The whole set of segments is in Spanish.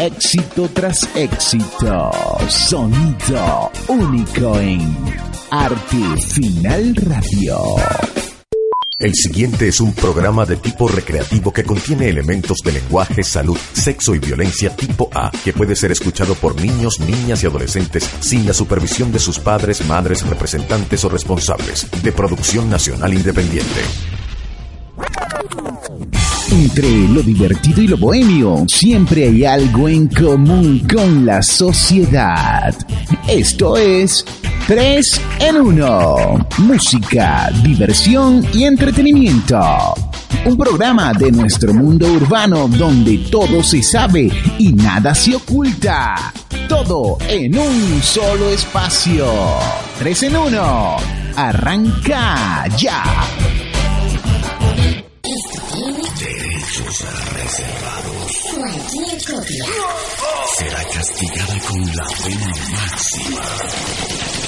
Éxito tras éxito. Sonido único en Arte Final Radio. El siguiente es un programa de tipo recreativo que contiene elementos de lenguaje, salud, sexo y violencia tipo A, que puede ser escuchado por niños, niñas y adolescentes sin la supervisión de sus padres, madres, representantes o responsables. De producción nacional independiente. Entre lo divertido y lo bohemio, siempre hay algo en común con la sociedad. Esto es 3 en 1. Música, diversión y entretenimiento. Un programa de nuestro mundo urbano donde todo se sabe y nada se oculta. Todo en un solo espacio. 3 en 1. Arranca ya. Derechos reservados. Cualquier copia será castigada con la pena máxima.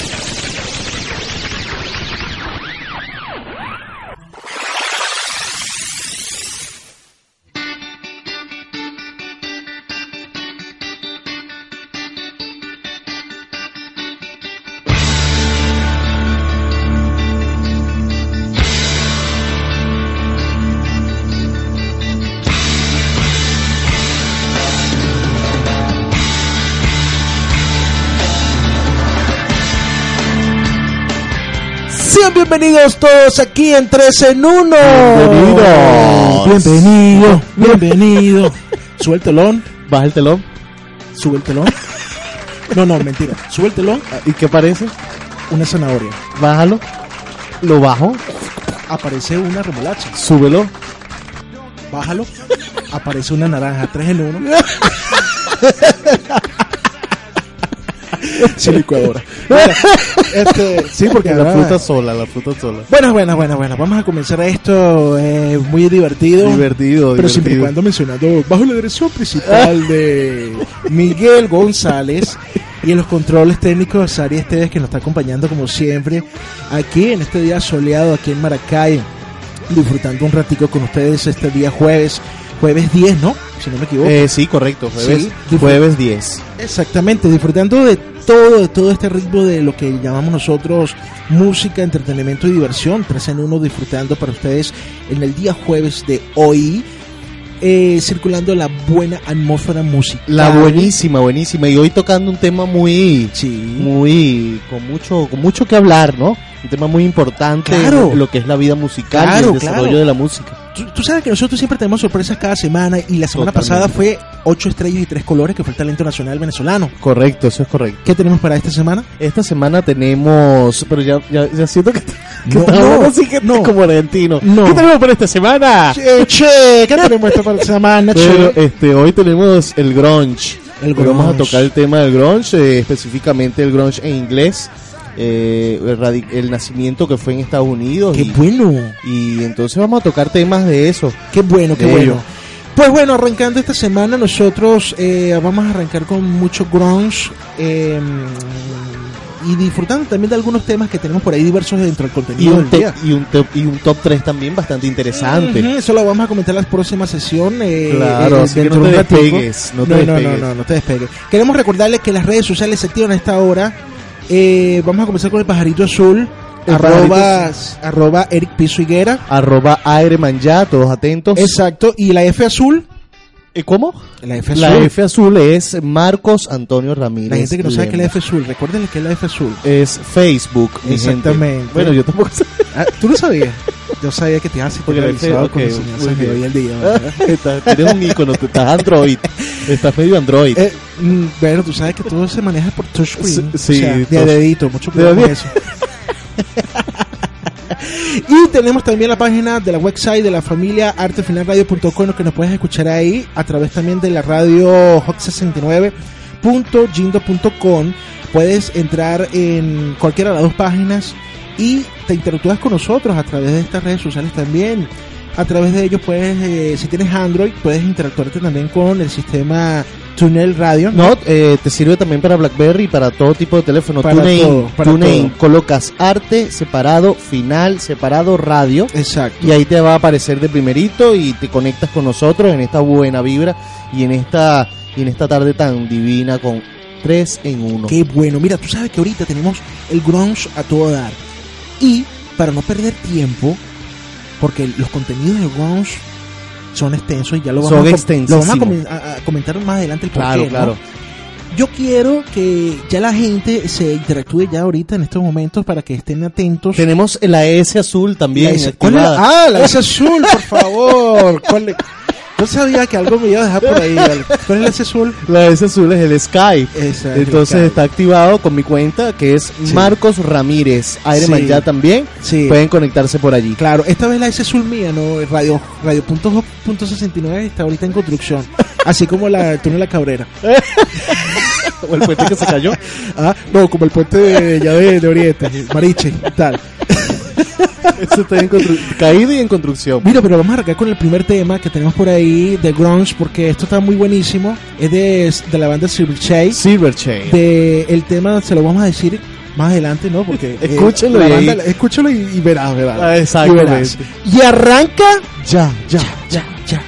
Sean bienvenidos todos aquí en 3 en 1. Bienvenidos. Bienvenido, bienvenido. Sube el telón, Baja el telón. sube el telón. No, no, mentira. Sube el telón, ¿Y qué parece? una zanahoria. Bájalo. Lo bajo. Aparece una remolacha. Súbelo. Bájalo. Aparece una naranja. 3 en 1. Sí, licuadora. Este, sí, porque La fruta sola, la fruta sola. Bueno, bueno, bueno, bueno. Vamos a comenzar esto eh, muy divertido. Divertido, Pero siempre y divertido. cuando mencionando bajo la dirección principal de Miguel González y en los controles técnicos Sari Esteves que nos está acompañando como siempre aquí en este día soleado aquí en Maracay disfrutando un ratico con ustedes este día jueves jueves 10 ¿no? si no me equivoco Eh, sí, correcto. Jueves, Sí. jueves 10. Exactamente, disfrutando de todo, de todo este ritmo de lo que llamamos nosotros música, entretenimiento y diversión. Tres en uno disfrutando para ustedes en el día jueves de hoy, eh, circulando la buena atmósfera musical. La buenísima, buenísima. Y hoy tocando un tema muy, Sí. muy, con mucho, con mucho que hablar, ¿no? Un tema muy importante Claro. lo que es la vida musical Claro, y el desarrollo claro. de la música. Tú, tú sabes que nosotros siempre tenemos sorpresas cada semana y la semana Totalmente. pasada fue ocho estrellas y tres colores, que fue el talento nacional venezolano. Correcto, eso es correcto. ¿Qué tenemos para esta semana? Esta semana tenemos, pero ya, ya, ya siento que, que No, no, así que no. como argentino. No. ¿Qué tenemos para esta semana? Che, che, ¿qué tenemos esta para esta semana, Pero che? este, hoy tenemos el grunge. El Hoy Vamos a grunge. tocar el tema del grunge, eh, específicamente el grunge en inglés. Eh, el, nacimiento que fue en Estados Unidos. Qué y, bueno. y entonces vamos a tocar temas de eso. Qué bueno, qué bueno. ello. Pues bueno, arrancando esta semana nosotros eh, vamos a arrancar con mucho grunge eh, y disfrutando también de algunos temas que tenemos por ahí diversos dentro del Y contenido un, del día. y, un top, y un top 3 también bastante interesante. Eso lo vamos a comentar en la próxima sesión. eh, Claro, así que no te despegues, no te no, no, despegues. no, no, no te despegues. Queremos recordarles que las redes sociales se activan a esta hora. Eh, vamos a comenzar con el pajarito azul. El arroba, arroba Eric Piso Higuera. Arroba Aireman ya, todos atentos. Exacto. Y la F azul. ¿Eh, ¿Cómo? La F azul. La F azul es Marcos Antonio Ramírez. La gente que no sabe qué es la. F azul, recuérdenle que es la F azul. Es Facebook. gente. Exactamente. Bueno, yo tampoco. Ah, ¿Tú lo sabías? Yo sabía que te ibas a Porque la F- actualizado ok, con enseñanzas de hoy el día. Eres un icono, tú estás Android. Estás medio Android. Eh, mm, bueno, tú sabes que todo se maneja por touchscreen. Sí, sí, o sea, de touch- dedito, mucho cuidado con eso. y tenemos también la página de la website de la familia artefinalradio.com que nos puedes escuchar ahí a través también de la radio hot69.jindo.com puedes entrar en cualquiera de las dos páginas y te interactúas con nosotros a través de estas redes sociales también a través de ellos puedes eh, si tienes Android puedes interactuarte también con el sistema Tunnel Radio No, eh, te sirve también para BlackBerry y para todo tipo de teléfono. Para TuneIn, todo, para TuneIn, todo. colocas arte separado, final separado, radio. exacto Y ahí te va a aparecer de primerito y te conectas con nosotros en esta buena vibra y en esta y en esta tarde tan divina con tres en uno. Qué bueno. Mira, tú sabes que ahorita tenemos el grunge a todo dar. Y para no perder tiempo, porque los contenidos del grunge son extensos y ya lo vamos, Son a, lo vamos a, comen- a- a comentar más adelante el Claro, qué, ¿no? claro. Yo quiero que ya la gente se interactúe ya ahorita en estos momentos para que estén atentos. Tenemos la S azul también. La S- ¿Cuál es activada. la- ah, la S azul, por favor. ¿Cuál es? Yo sabía que algo me iba a dejar por ahí. ¿vale? ¿Cuál es la S azul? La S azul es el Skype. Esa es Entonces está activado con mi cuenta que es Sí. Marcos Ramírez. Ironman Sí. ya también. Sí. Pueden conectarse por allí. Claro, esta vez la S azul mía, ¿no? Radio, radio punto punto 69 está ahorita en construcción. Así como la túnel La Cabrera. O el puente que se cayó. Ah, no, como el puente de, ya de, de Oriente, Mariche, tal. Eso está en caído y en construcción. Mira, pero vamos a arrancar con el primer tema que tenemos por ahí de Grunge, porque esto está muy buenísimo. Es de, de la banda Silver Chase. Silverchain. De, el tema se lo vamos a decir más adelante, ¿no? Porque eh, Escúchenlo la y banda- escúchalo y, y verás, verás. Ah, Y exactamente. verás. Y arranca Ya, ya. ya, ya,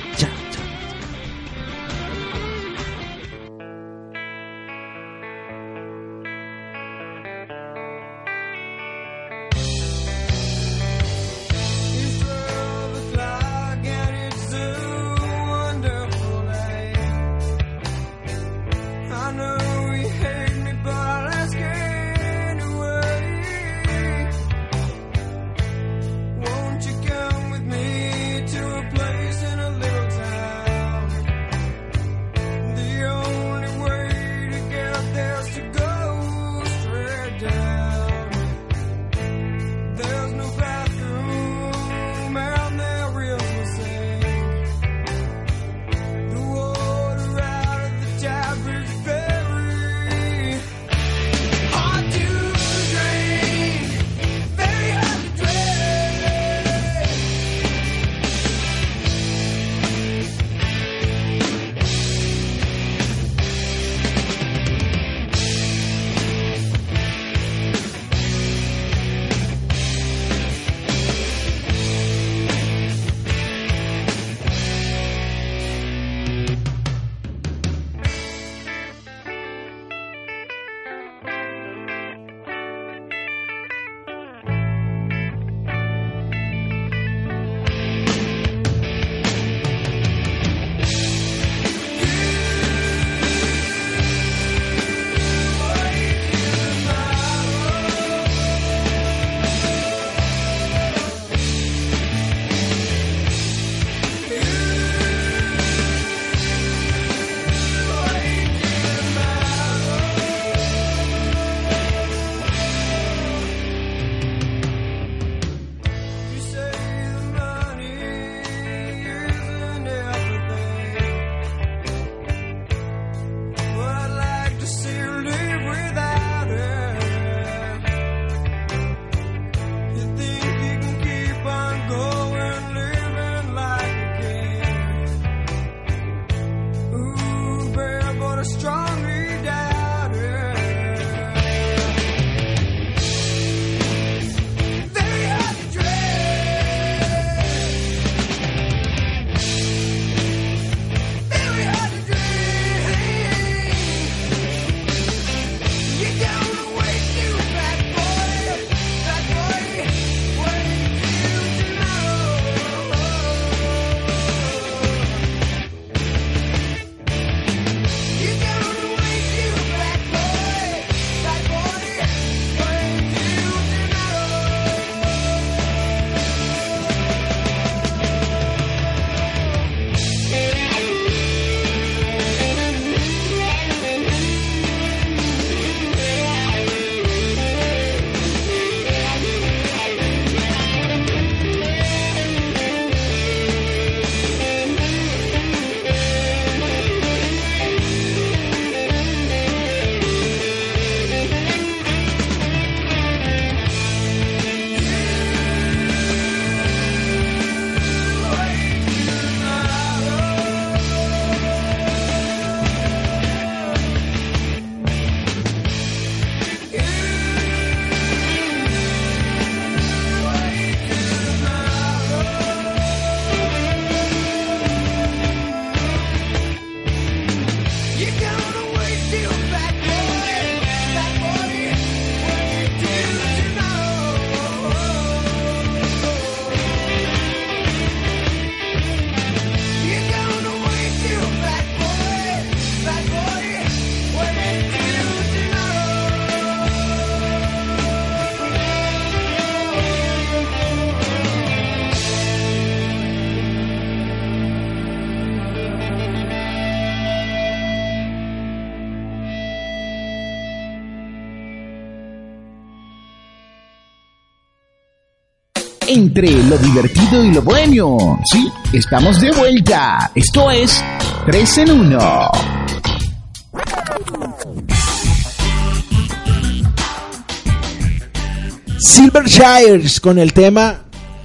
entre lo divertido y lo bohemio. Sí, estamos de vuelta. Esto es 3 en 1. Silvershires con el tema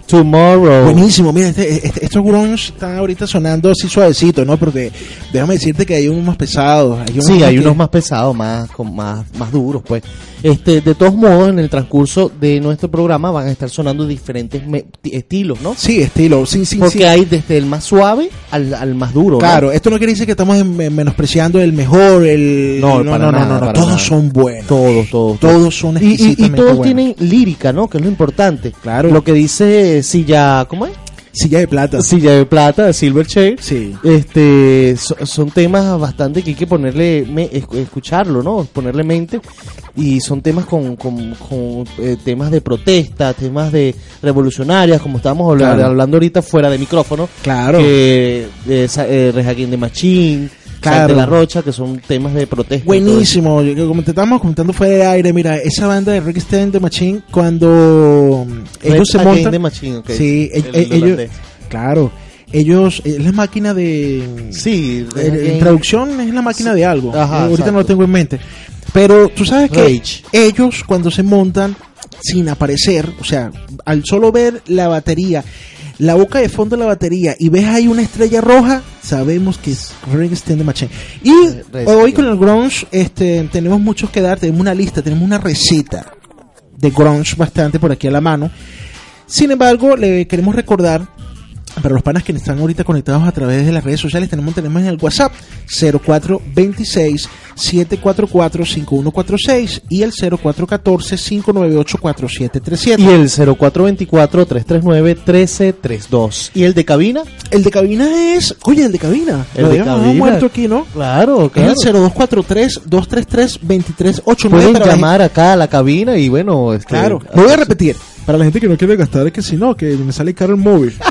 Tomorrow. Buenísimo, mira, este- este- estos grunge están ahorita sonando así suavecito, ¿no? Porque déjame decirte que hay unos más pesados. Hay unos Sí, hay que- unos más pesados, más, con más, más duros, pues. Este, de todos modos, en el transcurso de nuestro programa van a estar sonando diferentes me- estilos, ¿no? Sí, estilo, sí, sí, Porque sí. hay desde el más suave al, al más duro. ¿no? Claro, esto no quiere decir que estamos en- en- menospreciando el mejor, el... No, no, para no, no, nada, no, no, para todos nada. son buenos. Todos, todos. Todos son Y, y- y, exquisitamente todos buenos. tienen lírica, ¿no? Que es lo importante. Claro. Lo que dice Silla, ¿cómo es? Silla de plata. Silla de plata, de Silverchair. Sí. Este, so- son temas bastante que hay que ponerle, me- esc- escucharlo, ¿no? Ponerle mente. Y son temas con, con, con, eh, temas de protesta, temas de revolucionarias, como estábamos Claro. hablando ahorita fuera de micrófono. Claro. Que, eh, eh, the Machine, Claro. De la Rocha, que son temas de protesta. Buenísimo, yo- como te estábamos comentando fuera de aire, mira, esa banda de Rick Stein de Machine, cuando mm, ellos se montan... the Machine, ok. Sí, El e- e- ellos, claro, ellos, es la máquina de... Sí, Rage En, en traducción es la máquina de algo. Ajá, ahorita no lo tengo en mente. Pero tú sabes que Rage. ellos cuando se montan sin aparecer, o sea, al solo ver la batería, la boca de fondo de la batería y ves ahí una estrella roja, sabemos que es Ring Stein de Machine. Y hoy con el grunge este, tenemos muchos que dar, tenemos una lista, tenemos una receta de grunge bastante por aquí a la mano. Sin embargo, le queremos recordar para los panas que están ahorita conectados a través de las redes sociales, tenemos, tenemos en el WhatsApp 0426 744 5146 y el 0414 598 4737. Y el 0424-339-1332. ¿Y el de cabina? el de cabina es, oye, el de cabina, El lo de cabina. muerto aquí, ¿no? Claro, claro. Es el 0243 233 2389 Pueden para llamar acá a la cabina y bueno, este, Claro, lo voy a repetir. Para la gente que no quiere gastar, es que si no, que me sale caro el móvil.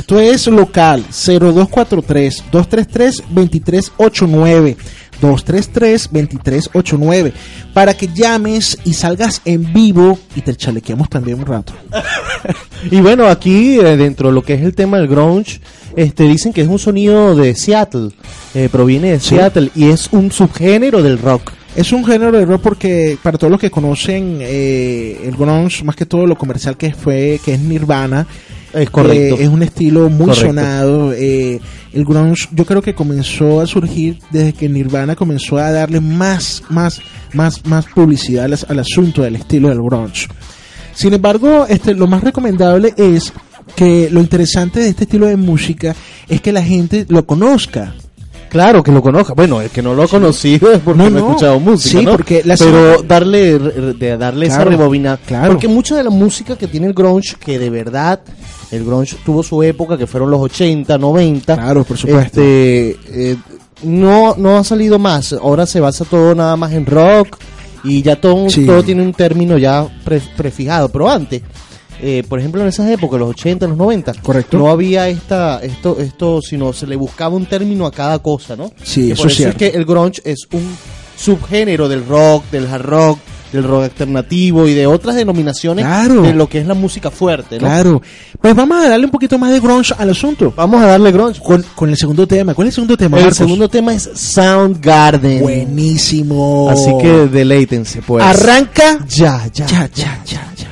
Esto es local 0243 233 2389 233 2389 para que llames y salgas en vivo y te chalequeamos también un rato. Y bueno, aquí eh, dentro de lo que es el tema del grunge, este dicen que es un sonido de Seattle, eh, proviene de Sí. Seattle y es un subgénero del rock. Es un género de rock porque para todos los que conocen eh, el grunge, más que todo lo comercial que fue que es Nirvana, Es correcto. Eh, es un estilo muy Correcto. sonado. eh, el grunge yo creo que comenzó a surgir desde que Nirvana comenzó a darle más, más, más, más publicidad al, al asunto del estilo del grunge. Sin embargo, este, lo más recomendable es que lo interesante de este estilo de música es que la gente lo conozca. Claro, que lo conozca. Bueno, el que no lo ha conocido es porque No, no, ha escuchado música, Sí, ¿no? porque la Pero darle, de darle esa rebobina. claro. Porque mucha de la música que tiene el grunge, que de verdad, el grunge tuvo su época, que fueron los 80, 90. Claro, por supuesto. Este, eh, no, no ha salido más. Ahora se basa todo nada más en rock y ya todo, Sí. todo tiene un término ya pre- prefijado. Pero antes, eh, por ejemplo, en esas épocas, los 80, los 90, Correcto. no había esta, esto, esto, sino se le buscaba un término a cada cosa, ¿no? Sí, eso por es es que el grunge es un subgénero del rock, del hard rock, del rock alternativo y de otras denominaciones Claro. de lo que es la música fuerte, ¿no? Claro. Pues vamos a darle un poquito más de grunge al asunto. Vamos a darle grunge. Con, con el segundo tema. ¿Cuál es el segundo tema? El Marcos? segundo tema es Soundgarden. Buenísimo. Así que deleítense, pues. arranca ya, ya. ya, ya, ya, ya.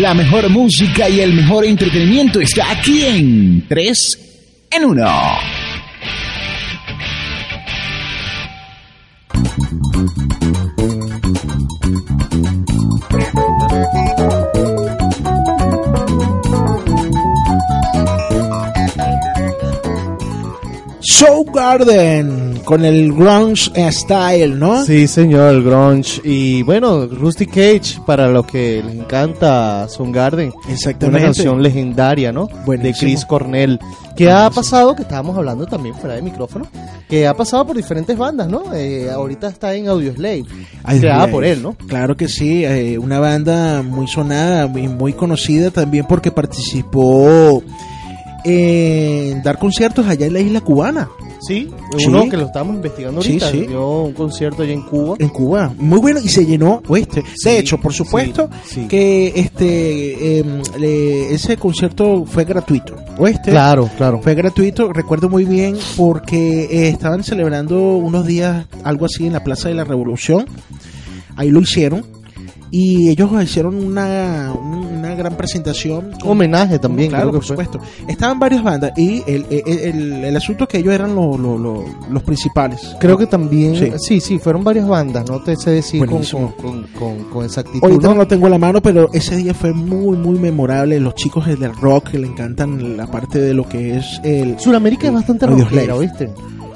La mejor música y el mejor entretenimiento está aquí en 3 en 1. Show Garden con el grunge style, ¿no? Sí, señor, el grunge. Y bueno, Rusty Cage, para lo que les encanta Soundgarden. Exactamente. Una canción legendaria, ¿no? Buenísimo. De Chris Cornell. Que ha pasado, que estábamos hablando también fuera de micrófono, que ha pasado por diferentes bandas, ¿no? Eh, ahorita está en Audioslave, Ay, creada Dios. por él, ¿no? Claro que sí, eh, una banda muy sonada y muy conocida también porque participó en dar conciertos allá en la isla cubana, Sí, Sí. uno que lo estamos investigando Sí, ahorita. sí. Dio un concierto allá en Cuba. en Cuba, muy bueno y se llenó, ¿oíste? Sí, de hecho, por supuesto sí, sí. que este em, le- ese concierto fue gratuito, ¿oíste? Claro, claro. Fue gratuito, recuerdo muy bien porque eh, estaban celebrando unos días algo así en la Plaza de la Revolución. Ahí lo hicieron y ellos hicieron una, una gran presentación. con- Homenaje también, claro, creo que por fue. supuesto. Estaban varias bandas y el, el, el- el asunto es que ellos eran lo- lo- lo- los principales. Creo que también, Sí. sí. sí, fueron varias bandas, no te sé decir con, con, con, con exactitud. Ahorita ¿no? lo tengo a la mano, pero ese día fue muy, muy memorable. Los chicos del rock que le encantan la parte de lo que es el... Suramérica es bastante rockera, ¿viste?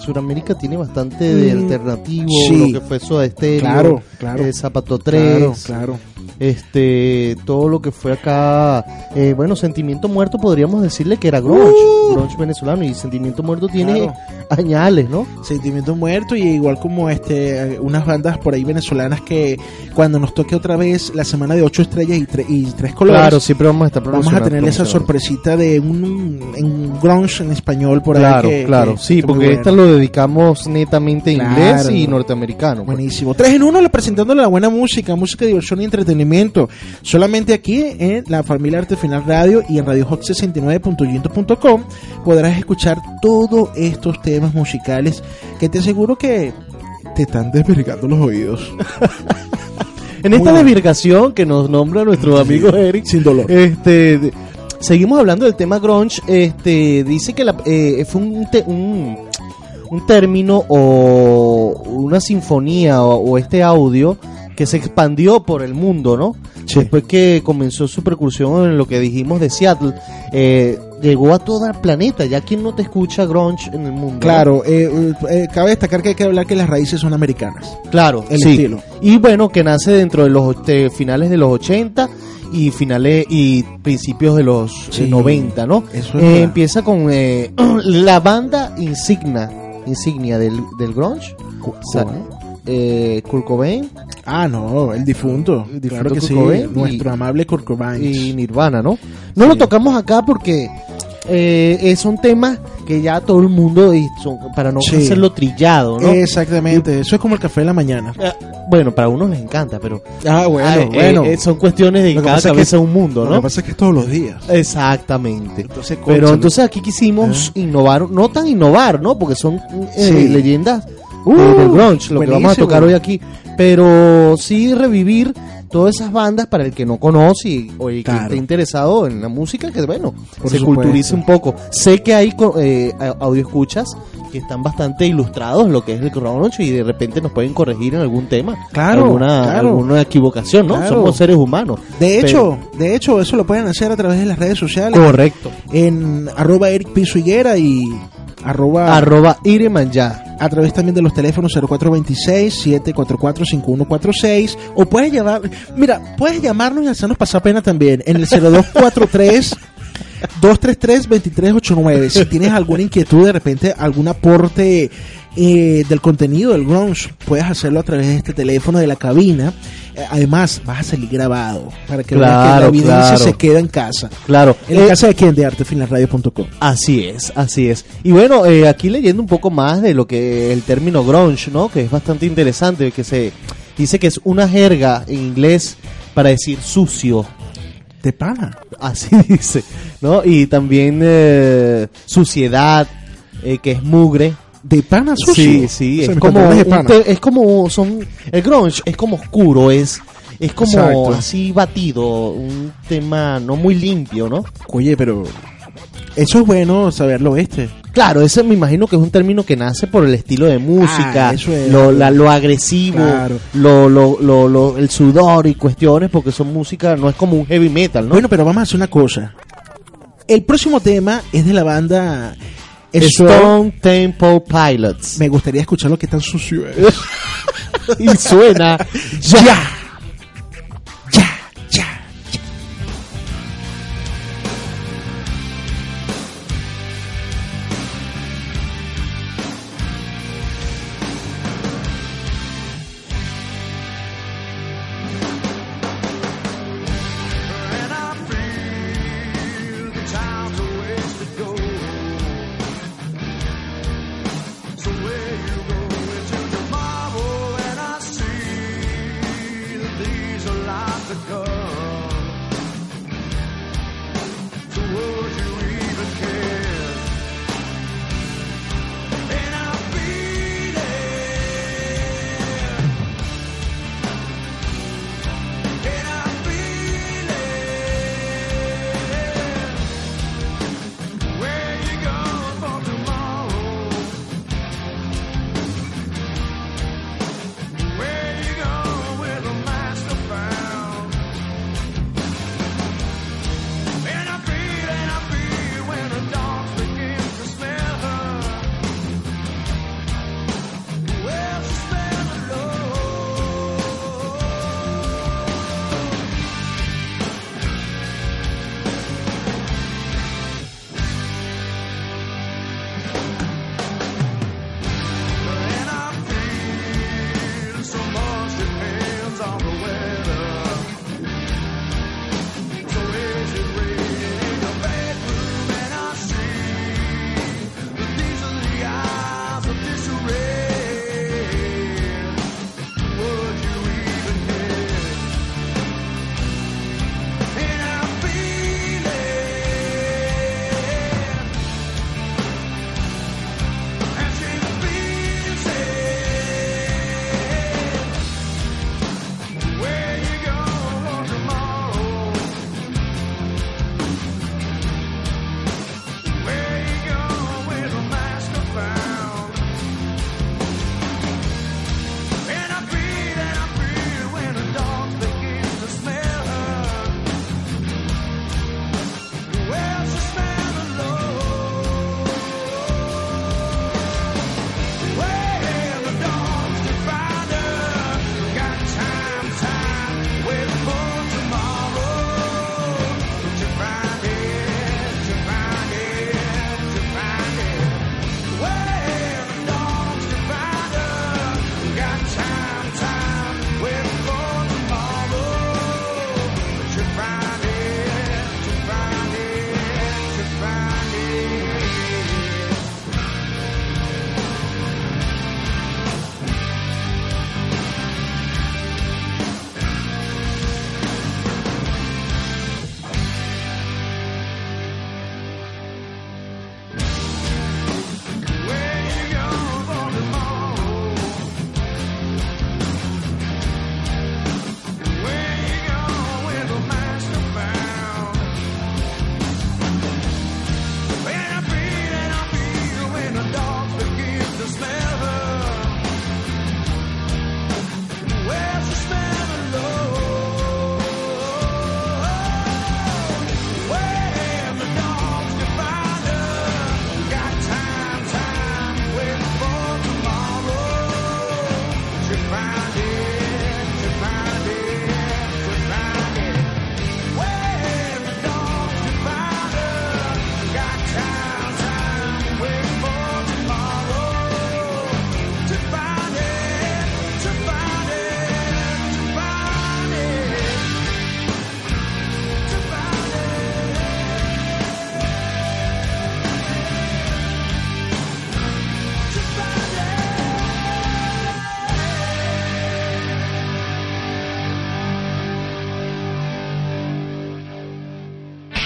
Suramérica tiene bastante de Mm, alternativo, sí. lo que fue Soda Stereo, Claro, claro. eh, Zapato 3, Claro, claro. este, todo lo que fue acá, eh, bueno, Sentimiento Muerto podríamos decirle que era grunge, Uh. grunge venezolano y Sentimiento Muerto tiene Claro. añales, ¿no? Sentimiento Muerto y igual como este unas bandas por ahí venezolanas que cuando nos toque otra vez la semana de ocho estrellas y, tre- y tres colores Claro, siempre vamos a estar vamos a tener esa sorpresita de un, grunge en español por Claro, ahí que- claro, que sí, está muy porque esta lo dedicamos netamente a inglés Claro. y norteamericano. pues. Buenísimo. Tres en uno, le presentándole la buena música, música, diversión y entretenimiento. Solamente aquí en la familia Arte Final Radio y en Radio Hot 69.yento.com podrás escuchar todos estos temas musicales que te aseguro que te están desvergando los oídos. En Muy esta bueno. desvirgación que nos nombra nuestro amigo Eric, Sin dolor. este, de- seguimos hablando del tema grunge. Este, dice que la- eh, fue un, te- un, un término o una sinfonía o, o este audio que se expandió por el mundo, ¿no? Sí. Después que comenzó su percusión en lo que dijimos de Seattle, eh, llegó a todo el planeta. Ya quien no te escucha grunge en el mundo. Claro, eh, eh, cabe destacar que hay que hablar que las raíces son americanas. Claro, El sí. estilo. Y bueno, que nace dentro de los de finales de los 80 y finales y principios de los eh, Sí, 90, ¿no? eso es Eh, empieza con eh, la banda insignia, insignia del, del grunge, eh, Kurt Cobain Ah, no, el difunto. El difunto claro que Kurt sí, Cobain y- nuestro amable Kurt Cobain. y Nirvana, ¿no? No lo tocamos acá porque eh, son temas que ya todo el mundo, para no Sí. hacerlo trillado, ¿no? Exactamente, eso es como el café de la mañana. Eh, bueno, para unos les encanta, pero Ah, bueno, ah, eh, bueno. eh, son cuestiones de Lo que cada pasa es que- cabeza un mundo, Lo ¿no? que pasa es que es todos los días. Exactamente. Entonces, Pero entonces aquí quisimos innovar, no tan innovar, ¿no? Porque son eh, Sí. leyendas Uh, del grunge, lo que vamos a tocar hoy aquí. Pero sí revivir todas esas bandas para el que no conoce y- o el que esté interesado en la música, que bueno, Por se supuesto. culturice un poco. Sé que hay eh, audio escuchas que están bastante ilustrados lo que es el grunge y de repente nos pueden corregir en algún tema. Claro, alguna, claro. alguna equivocación, ¿no? Claro. Somos seres humanos. De Pero- hecho, de hecho, eso lo pueden hacer a través de las redes sociales. correcto. En arroba Eric Piso Higuera y arroba, Arroba Ireman ya. a través también de los teléfonos 0426-744-5146 o puedes llamar, mira, puedes llamarnos y hacernos pasar pena también en el 0243 233-2389. Si tienes alguna inquietud, de repente algún aporte eh, del contenido del grunge, puedes hacerlo a través de este teléfono de la cabina. Eh, además, vas a salir grabado para que, veas que la evidencia claro. se queda en casa. Claro. ¿En la Eh, casa de quién? De artefinalradio.com. Así es, así es. Y bueno, eh, aquí leyendo un poco más de lo que el término grunge, ¿no? Que es bastante interesante, que se dice que es una jerga en inglés para decir sucio. De pana. Así dice, ¿no? Y también eh, suciedad, que es mugre. De pana sucio. Sí, sí, O sea, es como, te- es como son el grunge es como oscuro, es es como Exacto. así batido, un tema no muy limpio, ¿no? Oye, pero eso es bueno saberlo, este. Claro, ese me imagino que es un término que nace por el estilo de música, Ah, eso es. lo, la- lo agresivo, Claro. lo, lo, lo, lo- el sudor y cuestiones, porque son música, no es como un heavy metal, ¿no? Bueno, pero vamos a hacer una cosa. El próximo tema es de la banda Stone Temple Pilots. Me gustaría escuchar lo que tan sucio es. y suena ya.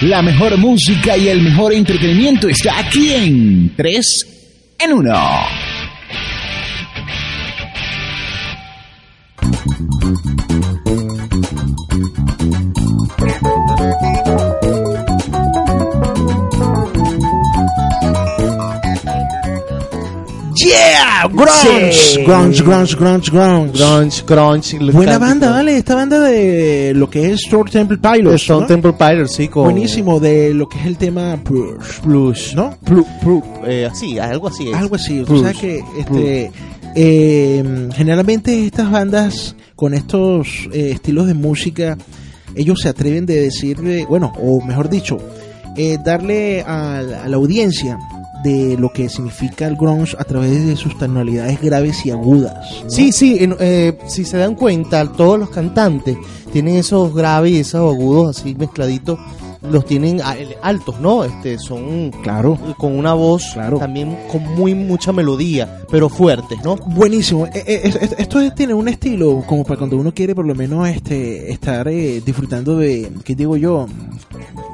La mejor música y el mejor entretenimiento está aquí en 3 en 1. Grunge, Sí. grunge, grunge, grunge, grunge. Grunge, grunge. Buena banda, vale, esta banda de lo que es Stone Temple Pilots, Stone ¿no? Temple Pilots, sí, con Buenísimo de lo que es el tema Blues. ¿no? Plu- plu- eh, así, algo así es. Algo así, tú Bruce. sabes que este, eh, generalmente estas bandas con estos eh, estilos de música, ellos se atreven de decirle, bueno, o mejor dicho, eh, darle a la audiencia de lo que significa el grunge a través de sus tonalidades graves y agudas. ¿no? Sí, sí, eh, si se dan cuenta, todos los cantantes tienen esos graves y esos agudos así mezcladitos, los tienen a- altos, ¿no? Este, son claro. con una voz Claro. también con muy mucha melodía, pero fuertes, ¿no? Buenísimo. Eh, eh, es- es- esto es- tiene un estilo como para cuando uno quiere por lo menos este estar eh, disfrutando de, ¿qué digo yo?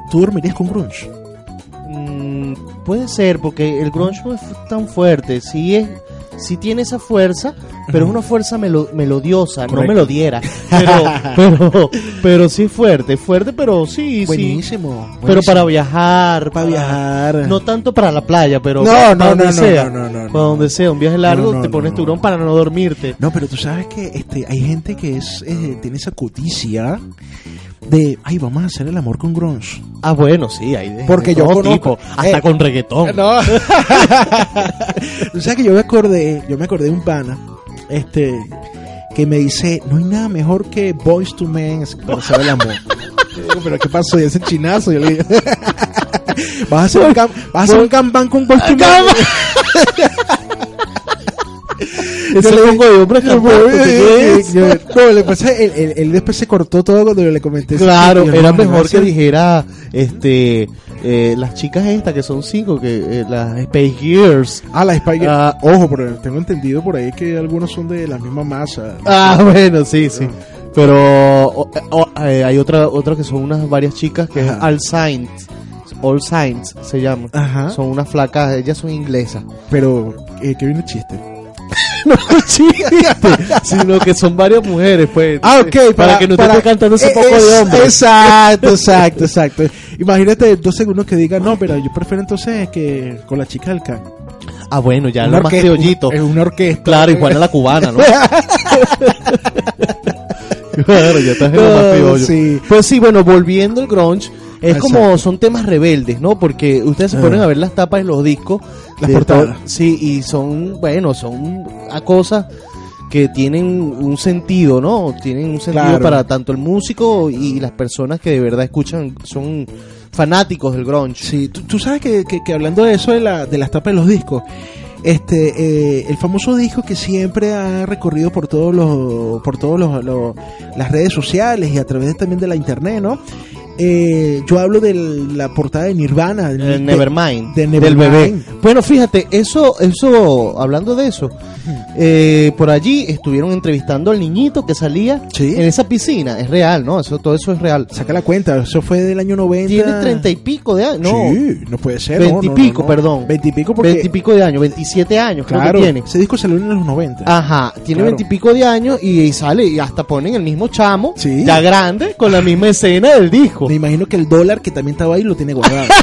¿Tú dormirías con grunge? Mm, puede ser, porque el grunge no es tan fuerte, sí es sí tiene esa fuerza, pero es una fuerza melo- melodiosa, Correcto. no melodiera, pero, pero, pero sí fuerte, fuerte, pero sí, sí, Buenísimo. pero buenísimo. para viajar, Para viajar. no tanto para la playa, pero No, para no, donde no, no, sea, no, no, no, para no. donde sea, un viaje largo, No, no, te pones no. tiburón para no dormirte. No, pero tú sabes que este, hay gente que es eh, tiene esa codicia de, ay, vamos a hacer el amor con grunge. Ah, bueno, sí, hay de, Porque de yo todo conozco- tipo, hasta eh, con reggaetón. No. tú sabes que yo me acordé, yo me acordé de un pana, este, que me dice, no hay nada mejor que Boys to Men para hacer el amor. Digo, pero ¿qué pasó? Y ese chinazo, yo le digo, vas a hacer un, cam- vas a hacer un campán con Boys to Men. Ese le- hombres Yo- No, le pasa, él, él- él después se cortó todo cuando yo le comenté. Claro, era mejor que dijera este eh, las chicas estas que son cinco, que eh, las Space Gears. Ah, la Spider. Ah. Ojo, pero tengo entendido por ahí que algunos son de la misma masa. Ah, bueno, sí, sí. Pero o- o- eh, hay otra otra que son unas varias chicas que es. All Saints. All Saints se llama. Ajá. Son unas flacas, ellas son inglesas. Pero, eh, que viene el chiste. No chiste, sino que son varias mujeres, pues. Ah, ok. Para, que no te esté cantando ese eh, poco es- de hombres. Exacto, exacto, exacto. Imagínate dos segundos que digan, no, pero yo prefiero entonces que con la chica del can. Ah, bueno, ya lo más criollito. Es una orquesta. Claro, y Juana la cubana, ¿no? claro, ya estás en lo más criollo. sí. Pues sí, bueno, volviendo al grunge, es Exacto. como son temas rebeldes, ¿no? Porque ustedes se Ah. ponen a ver las tapas de los discos. Las portadas. sí, y son, bueno, son a cosas que tienen un sentido, ¿no? Tienen un sentido Claro. para tanto el músico y las personas que de verdad escuchan, son fanáticos del grunge. Sí, tú, tú sabes que, que- que hablando de eso de, la, de las tapas de los discos, este, eh, el famoso disco que siempre ha recorrido por todos los, por todos los, los- las redes sociales y a través también de la internet, ¿no? Eh, yo hablo de la portada de Nirvana, Eh, de- Nevermind, de del Nevermind. bebé. Bueno, fíjate, eso, eso, hablando de eso, eh, por allí estuvieron entrevistando al niñito que salía Sí. en esa piscina. Es real, ¿no? Eso, todo eso es real. Saca la cuenta, eso fue del año 90. Tiene treinta y pico de años, no, Sí, no puede ser. y no, pico, no, no. perdón. Veintipico porque... veintipico de años, 27 años creo claro, que tiene. ese disco salió en los 90. Ajá, tiene Claro. veintipico de años y, y sale y hasta ponen el mismo chamo, Sí. ya grande, con la misma escena del disco. Me imagino que el dólar que también estaba ahí lo tiene guardado.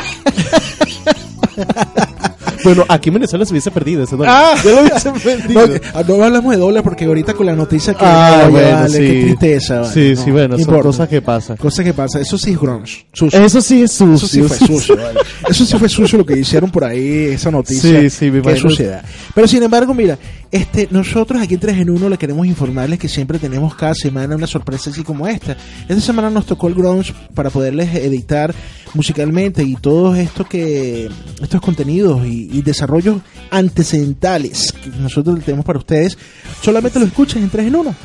Bueno, aquí en Venezuela se hubiese perdido ese dólar. Ah. ya lo hubiesen vendido. No, no hablamos de dólar porque ahorita con la noticia que Ah, bueno, vale, sí. qué tristeza. vale, Sí, no, sí, bueno, no son cosas que pasan. Cosas que pasa, eso sí es grunge, sucio. Eso sí es sucio. Eso sí fue sucio, vale. Eso sí fue sucio lo que hicieron por ahí, esa noticia. Sí, sí, me Qué suciedad. Pero sin embargo, mira, este, nosotros aquí en 3 en 1 le queremos informarles que siempre tenemos cada semana una sorpresa así como esta. Esta semana nos tocó el grunge para poderles editar musicalmente y todos esto que, estos contenidos y, y desarrollos antecedentales que nosotros tenemos para ustedes, solamente lo escuchan en 3 en 1.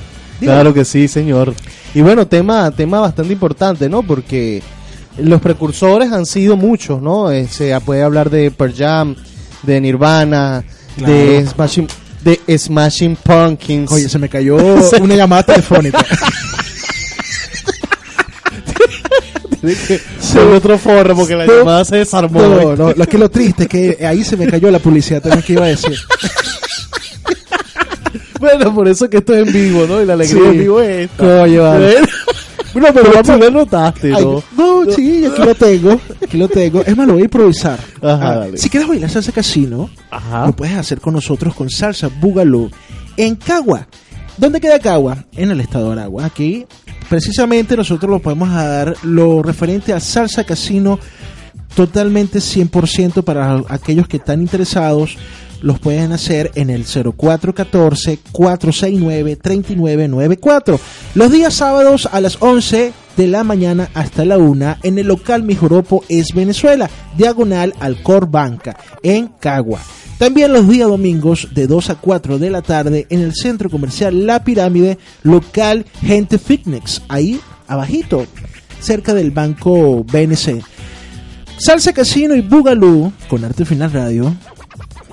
Claro que sí, señor. Y bueno, tema, tema bastante importante, ¿no? Porque los precursores han sido muchos, ¿no? Eh, se puede hablar de Pearl Jam, de Nirvana, de. Smashing, de Smashing Pumpkins. Oye, se me cayó una llamada telefónica. se otro forro porque la No. llamada se desarmó. No, no, lo que lo triste es que ahí se me cayó la publicidad también que iba a decir. Bueno, por eso que esto es en vivo, ¿no? Y la alegría Sí. en vivo es esta. Coño, vale. Bueno. No, pero vamos- tú lo notaste, ¿no? no, sí, aquí lo tengo. Aquí lo tengo. Es más, lo voy a improvisar. Ajá, Ah, dale. si quieres bailar salsa casino, Ajá. lo puedes hacer con nosotros con salsa Boogaloo en Cagua. ¿Dónde queda Cagua? En el estado de Aragua. Aquí, precisamente, nosotros lo podemos dar lo referente a salsa casino totalmente 100% para aquellos que están interesados. Los pueden hacer en el 0414-469-3994. Los días sábados a las 11 de la mañana hasta la 1 en el local Mijoropo es Venezuela, diagonal al Cor Banca, en Cagua. También los días domingos de 2 a 4 de la tarde en el centro comercial La Pirámide, local Gente Fitness, ahí abajito, cerca del banco BNC. Salsa Casino y Boogaloo con Arte Final Radio.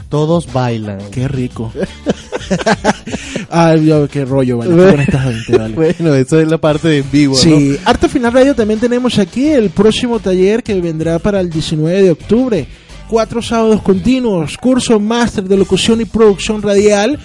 Todos bailan. Qué rico. Ay, qué rollo, vale. Con esta gente, vale. Bueno, eso es la parte de en vivo, ¿no? Sí, Arte Final Radio también tenemos aquí el próximo taller que vendrá para el 19 de octubre. Cuatro sábados continuos, curso máster de locución y producción radial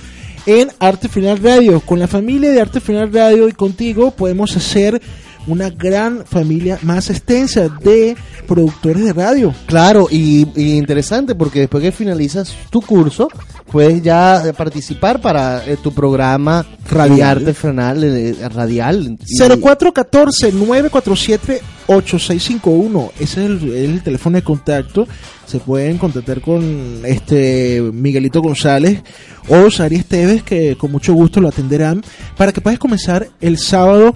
en Arte Final Radio. Con la familia de Arte Final Radio y contigo podemos hacer una gran familia más extensa de productores de radio. Claro, y, y interesante porque después que finalizas tu curso, puedes ya eh, participar para eh, tu programa Radial. Arte Frenal, eh, radial. Y- 0414-947-8651. Ese es el, el teléfono de contacto. Se pueden contactar con este Miguelito González o Sari Esteves, que con mucho gusto lo atenderán, para que puedas comenzar el sábado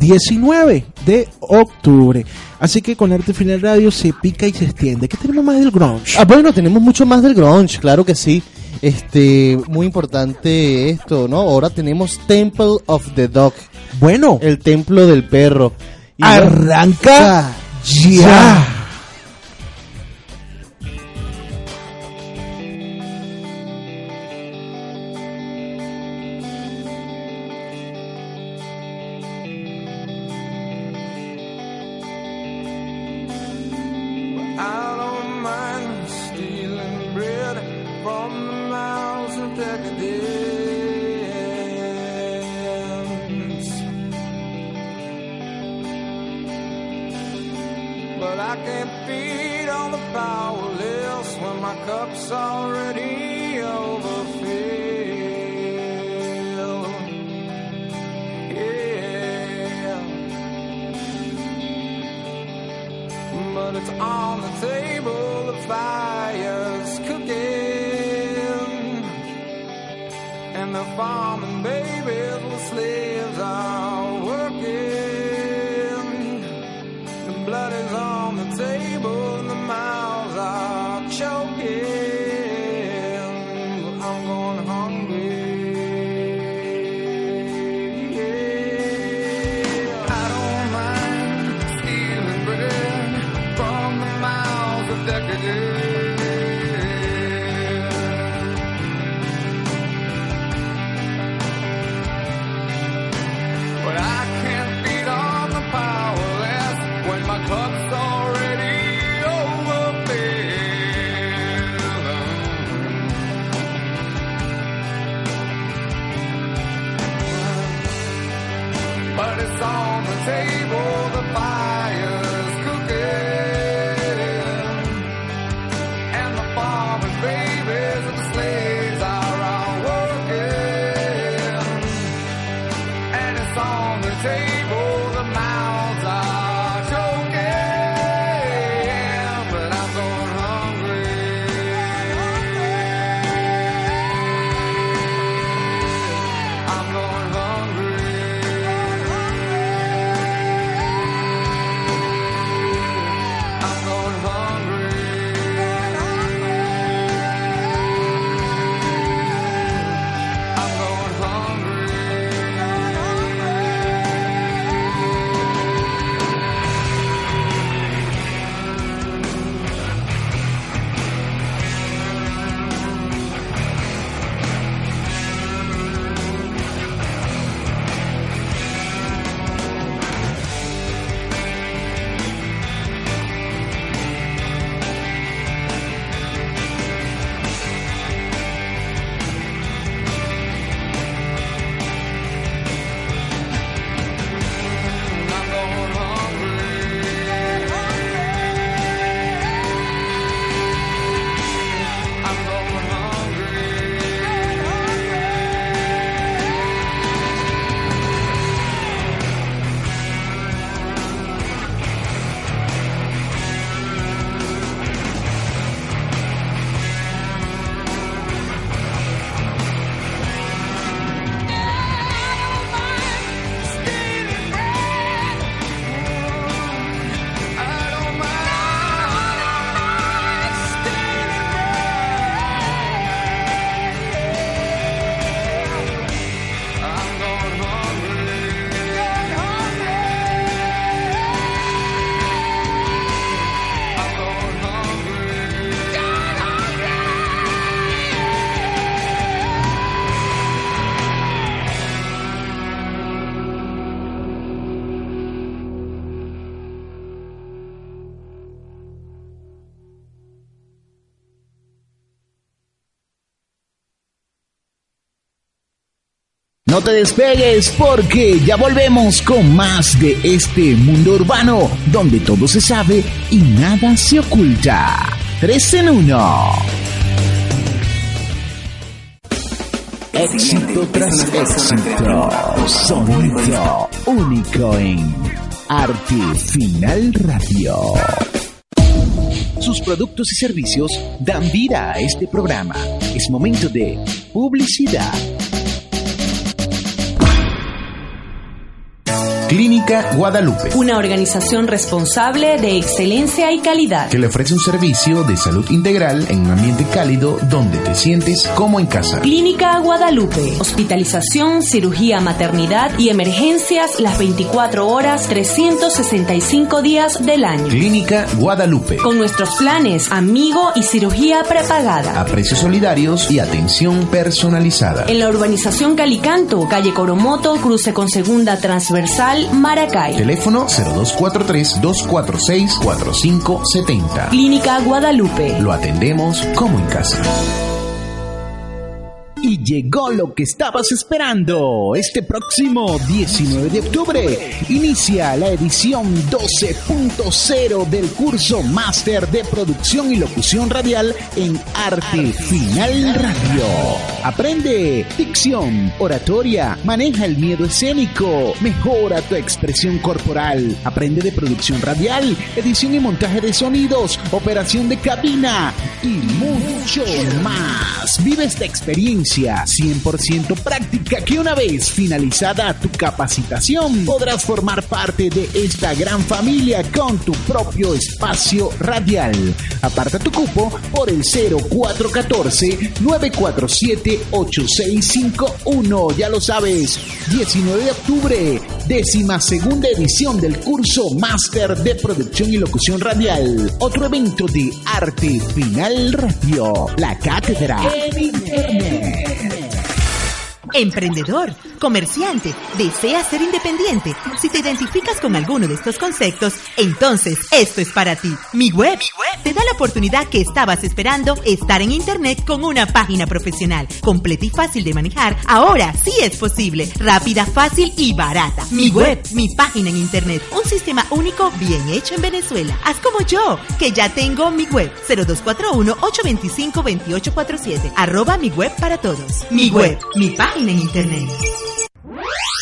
19 de octubre. Así que con Arte Final Radio se pica y se extiende. ¿Qué tenemos más del grunge? Ah, bueno, tenemos mucho más del grunge, claro que sí. Este, muy importante esto, ¿no? Ahora tenemos Temple of the Dog, bueno, el templo del perro. Y arranca ya. ya. Powerless when my cup's already overfilled. Yeah. But it's on the table, the fire's cooking. And the farming No te despegues porque ya volvemos con más de este mundo urbano donde todo se sabe y nada se oculta. 3 en 1. Éxito tras éxito. Sonido único en Arte Final Radio. Sus productos y servicios dan vida a este programa. Es momento de publicidad. Clínica Guadalupe, Una organización responsable de excelencia y calidad. que le ofrece un servicio de salud integral en un ambiente cálido donde te sientes como en casa. Clínica Guadalupe. Hospitalización, cirugía, maternidad y emergencias las 24 horas, 365 días del año. Clínica Guadalupe, Con nuestros planes Amigo y cirugía prepagada. a precios solidarios y atención personalizada. En la urbanización Calicanto, calle Coromoto, cruce con segunda transversal, Maracay. Teléfono 0243-246-4570. Clínica Guadalupe. Lo atendemos como en casa. Y llegó lo que estabas esperando. Este próximo 19 de octubre inicia la edición 12.0 del curso Máster de Producción y Locución Radial en Arte Final Radio. Aprende dicción, oratoria, maneja el miedo escénico, mejora tu expresión corporal, aprende de producción radial, edición y montaje de sonidos, operación de cabina y mucho más. Vive esta experiencia 100% práctica que una vez finalizada tu capacitación podrás formar parte de esta gran familia con tu propio espacio radial. Aparta tu cupo por el 0414-947-8651. Ya lo sabes, 19 de octubre, décima segunda edición del curso Máster de Producción y Locución Radial. Otro evento de Arte Final Radio, la cátedra en. Emprendedor, comerciante, deseas ser independiente. Si te identificas con alguno de estos conceptos, entonces esto es para ti. Mi web, te da la oportunidad que estabas esperando estar en internet con una página profesional, completa y fácil de manejar. Ahora sí es posible, rápida, fácil y barata. Mi web, mi página en internet, un sistema único bien hecho en Venezuela. Haz como yo, que ya tengo mi web 0241-825-2847. Arroba mi web para todos. Mi web, mi página en internet.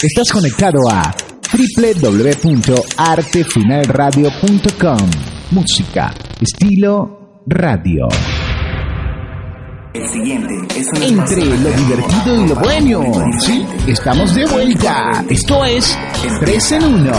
Estás conectado a www.artefinalradio.com. Música, estilo, radio. El siguiente es un Entre lo divertido y lo bohemio. Sí, estamos de vuelta. Esto es 3 en 1.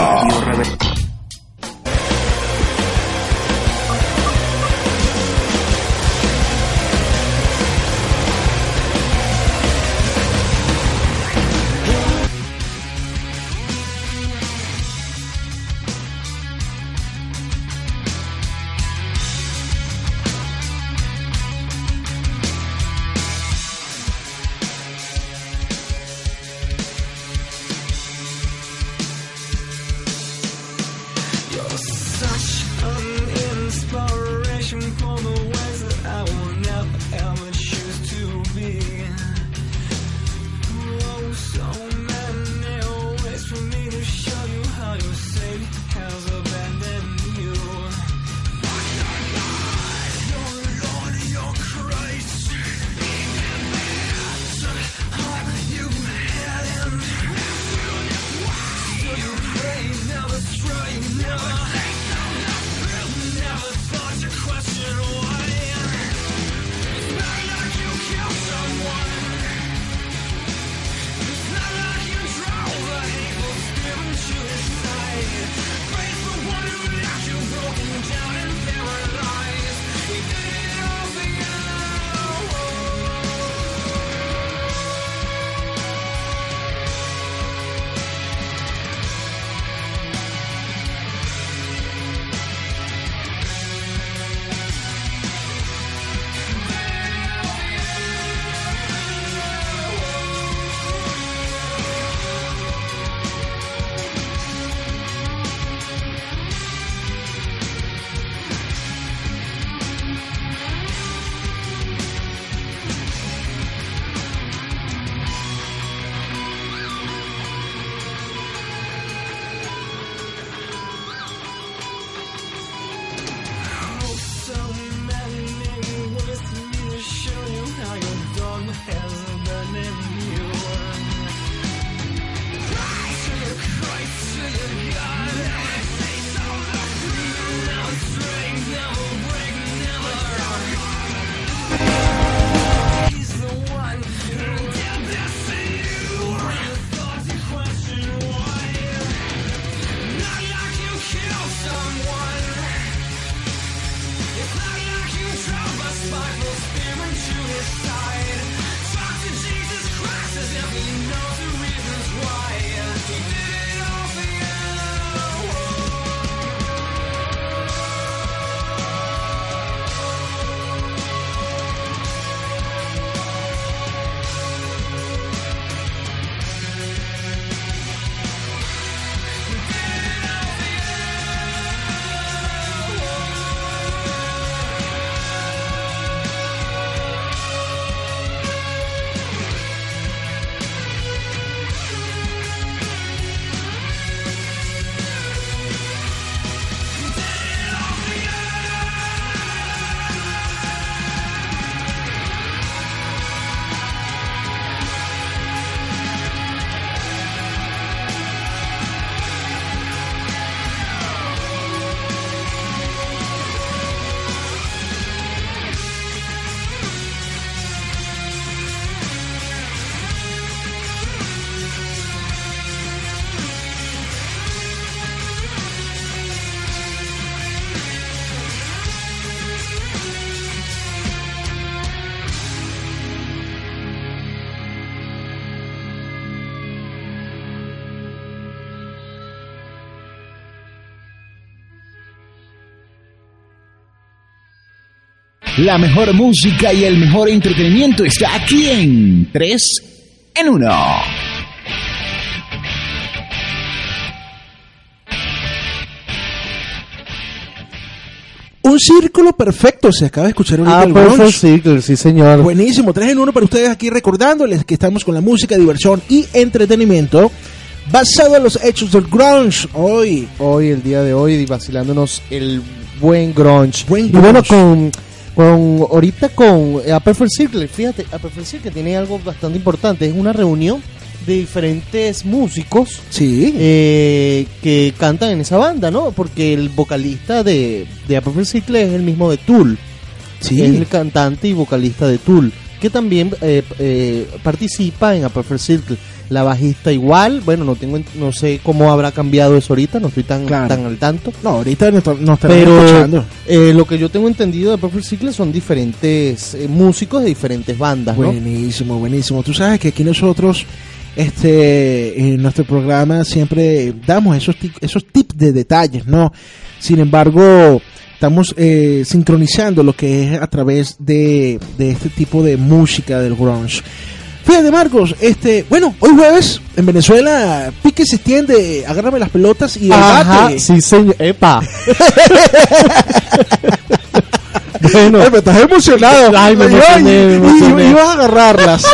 La mejor música y el mejor entretenimiento está aquí en 3 en 1. Un círculo perfecto, se acaba de escuchar ahorita Ah, el Perfect grunge. Circle, sí señor. Buenísimo, 3 en 1 para ustedes aquí recordándoles que estamos con la música, diversión y entretenimiento basado en los hechos del grunge. Hoy, Hoy, el día de hoy, vacilándonos el buen grunge. Buen Y bueno, grunge. con, con ahorita con eh, A Perfect Circle, fíjate, A Perfect Circle tiene algo bastante importante. Es una reunión de diferentes músicos sí, eh, que cantan en esa banda, ¿no? Porque el vocalista de, de A Perfect Circle es el mismo de Tool. sí. Es el cantante y vocalista de Tool, que también eh, eh, participa en A Perfect Circle. La bajista igual, bueno, no tengo, en- no sé cómo habrá cambiado eso ahorita, no estoy tan, Claro. tan al tanto. No, ahorita nos, nos Pero escuchando. eh, lo que yo tengo entendido de Perfect Circle son diferentes eh, músicos de diferentes bandas, ¿no? Buenísimo, buenísimo. Tú sabes que aquí nosotros, este, en nuestro programa siempre damos esos, esos tips de detalles, ¿no? Sin embargo, estamos eh, sincronizando lo que es a través de, de este tipo de música del grunge. Fíjate, Marcos, este, bueno, hoy jueves en Venezuela, pique se extiende, agárrame las pelotas y Ajá, bate. sí señor, epa. bueno, me estás emocionado. Ay, me emocioné, me y- emocioné. y- ibas a agarrarlas.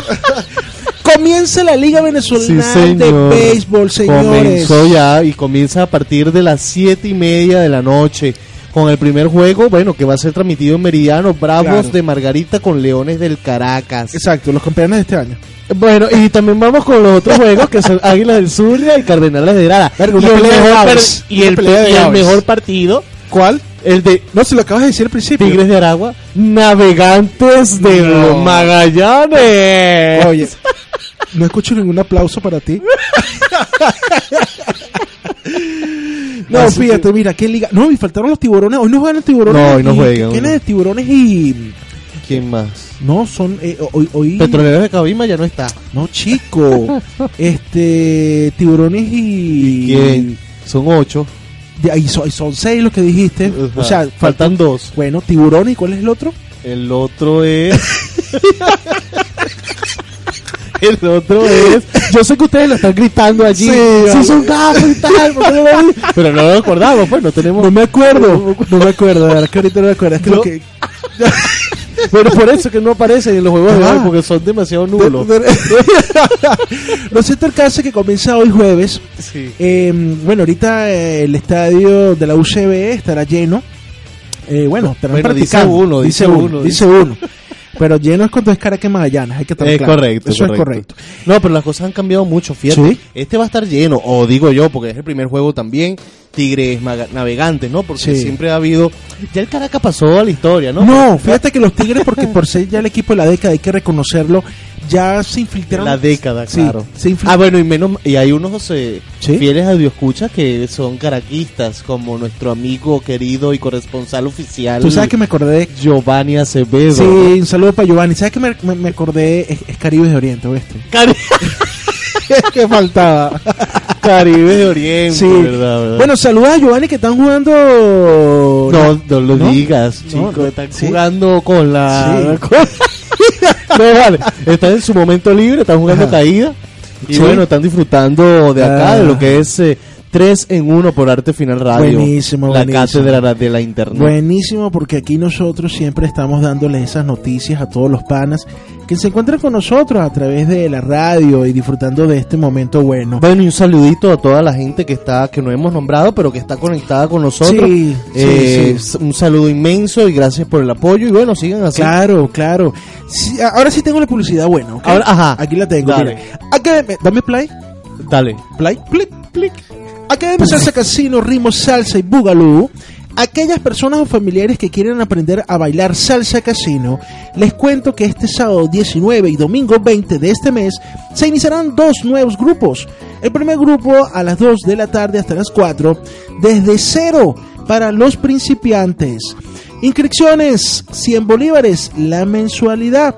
Comienza la Liga Venezolana de Béisbol, señores. Comenzó ya y comienza a partir de las siete y media de la noche. Con el primer juego, bueno, que va a ser transmitido en Meridiano, Bravos Claro. de Margarita con Leones del Caracas. Exacto, los campeones de este año. Bueno, y también vamos con los otros juegos que son Águilas del Zulia y Cardenales de Lara. Verga, y el, mejor, y el, el mejor partido, ¿Cuál? el de No, se lo acabas de decir al principio. Tigres de Aragua, Navegantes de No. los Magallanes. Oye, no escucho ningún aplauso para ti. No, Así fíjate, mira, qué liga. No, y faltaron los tiburones. Hoy no juegan los tiburones. No, hoy no y- juegan, ¿Quién es tiburones y.? ¿Quién más? No, son. eh, hoy, hoy. Petroleros de Cabima ya no está. No, chico. este. Tiburones y. ¿Quién? Son ocho. De ahí son, son seis los que dijiste. O sea, faltan. faltan dos. Bueno, tiburones. ¿Y cuál es el otro? El otro es. el otro es. Yo sé que ustedes lo están gritando allí. Sí, Sí, son gafos y tal. Pero no lo acordamos, pues no tenemos. No me acuerdo. No me acuerdo. La verdad que ahorita no me acuerdo. Es que Yo- lo que. Pero por eso que no aparecen en los juegos de hoy, porque son demasiado nulos. Lo cierto el caso es que comienza hoy jueves. Sí. Eh, bueno, ahorita eh, el estadio de la UCB estará lleno. Eh, bueno, estarán Bueno, dice practicando. uno, dice uno, dice uno. Pero lleno es cuando es Caracas Magallanes, hay que estar Es claro. correcto, Eso es correcto. No, pero las cosas han cambiado mucho, fíjate. Sí. Este va a estar lleno, o digo yo, porque es el primer juego también. Tigres maga- navegantes, ¿no? Porque Sí. siempre ha habido. Ya el Caracas pasó a la historia, ¿no? No, fíjate que los Tigres, porque por ser ya el equipo de la década, hay que reconocerlo, ya se infiltraron. La década, Sí, claro. se Ah, bueno, y menos y hay unos eh, ¿Sí? fieles audioscuchas que son caraquistas, como nuestro amigo querido y corresponsal oficial Tú sabes que me acordé. Giovanni Acevedo. Sí, un saludo para Giovanni. ¿Sabes que me, me- me acordé? Es, es Caribe de Oriente, ¿oíste? Cari- que faltaba. Caribe de Oriente, Sí. ¿verdad, verdad? Bueno, saluda a Giovanni que están jugando. no, no lo ¿No? digas, No, chico. no, están sí. jugando con la. Sí. con- no, vale. Están en su momento libre, están jugando Ajá. caída. Y Sí. bueno, están disfrutando de acá, Ah. de lo que es eh, 3 en 1 por Arte Final Radio. Buenísimo, La buenísimo. cátedra de la internet. Buenísimo, porque aquí nosotros siempre estamos dándoles esas noticias a todos los panas que se encuentran con nosotros a través de la radio y disfrutando de este momento bueno. Bueno, y un saludito a toda la gente que está, que no hemos nombrado, pero que está conectada con nosotros. Sí, sí, Eh, sí. Un saludo inmenso y gracias por el apoyo. Y bueno, sigan así. Claro, claro. Ahora sí tengo la publicidad buena, ajá. Aquí la tengo. Dale. mira. Academia- dame play. Dale. Play, clic, clic. Academia Salsa Casino, Ritmo Salsa y Bugalú. Aquellas personas o familiares que quieren aprender a bailar salsa casino, les cuento que este sábado 19 y domingo 20 de este mes se iniciarán dos nuevos grupos. El primer grupo a las 2 de la tarde hasta las 4, desde cero para los principiantes. Inscripciones 100 bolívares la mensualidad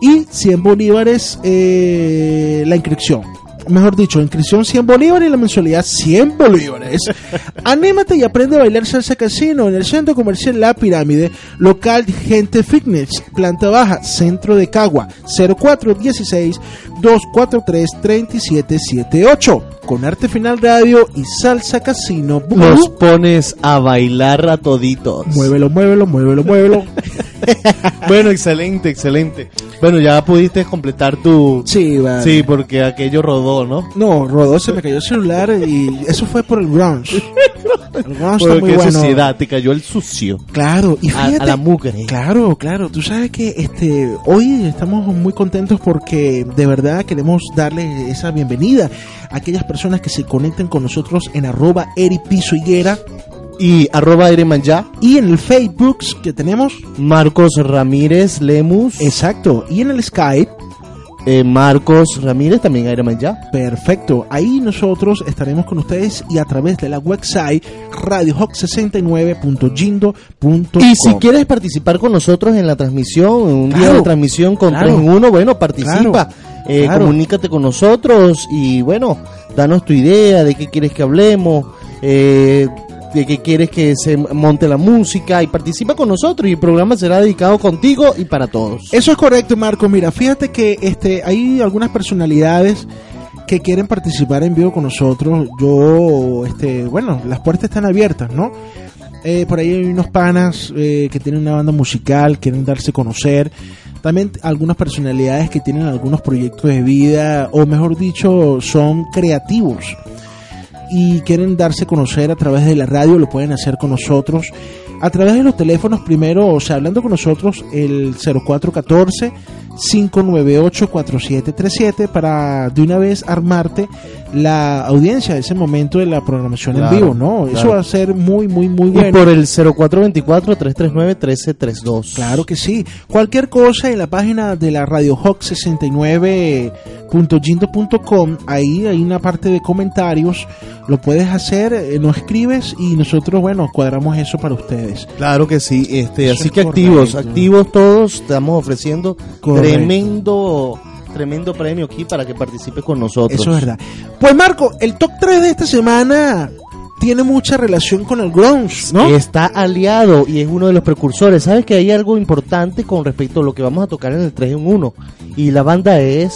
y 100 bolívares eh, la inscripción. Mejor dicho, inscripción 100 bolívares y la mensualidad 100 bolívares. Anímate y aprende a bailar salsa casino en el centro comercial La Pirámide, local Gente Fitness, planta baja, centro de Cagua, 0416 243 3778. Con Arte Final Radio y Salsa Casino. Los pones a bailar a toditos. Muévelo, muévelo, muévelo, muévelo. bueno, excelente, excelente. Bueno, ya pudiste completar tu... Sí, vale. Sí, porque aquello rodó, ¿no? No, rodó, se me cayó el celular y eso fue por el grunge. El grunge está Porque muy bueno. sociedad, te cayó el sucio. Claro, y A- fíjate, a la mugre. Claro, claro. Tú sabes que este hoy estamos muy contentos porque de verdad queremos darle esa bienvenida a aquellas personas que se conecten con nosotros en arroba eripiso higuera Y arroba ya y en el Facebook que tenemos. Marcos Ramírez Lemus. Exacto. Y en el Skype. Eh, Marcos Ramírez también ya Perfecto. Ahí nosotros estaremos con ustedes y a través de la website radiohawk69.jindo.com. Y si quieres participar con nosotros en la transmisión, en un día de transmisión con claro. 3 en 1, bueno, participa, Claro, eh, comunícate con nosotros y bueno, danos tu idea de qué quieres que hablemos, eh, de qué quieres que se monte la música y participa con nosotros y el programa será dedicado contigo y para todos. Eso es correcto, Marco. Mira, fíjate que este hay algunas personalidades que quieren participar en vivo con nosotros. Yo, este, bueno, las puertas están abiertas, ¿no? Eh, por ahí hay unos panas eh, que tienen una banda musical, quieren darse a conocer. También algunas personalidades que tienen algunos proyectos de vida, o mejor dicho, son creativos y quieren darse a conocer a través de la radio, lo pueden hacer con nosotros. A través de los teléfonos, primero, o sea, hablando con nosotros, el 0414-598-4737 para de una vez armarte la audiencia de ese momento de la programación Claro, en vivo, ¿no? Eso va a ser muy, muy, muy Y bueno. por el 0424-339-1332. Claro que sí. Cualquier cosa en la página de la Radio Hawk 69.jindo.com, ahí hay una parte de comentarios, lo puedes hacer, eh, nos escribes y nosotros, bueno, cuadramos eso para ustedes. Claro que sí, este, Eso así es que activos, correcto. activos todos, estamos ofreciendo Correcto. tremendo, tremendo premio aquí para que participes con nosotros. Eso es verdad. Pues Marco, el top 3 de esta semana tiene mucha relación con el grunge, ¿no? Está aliado y es uno de los precursores. ¿Sabes que hay algo importante con respecto a lo que vamos a tocar en el 3 en 1? Y la banda es...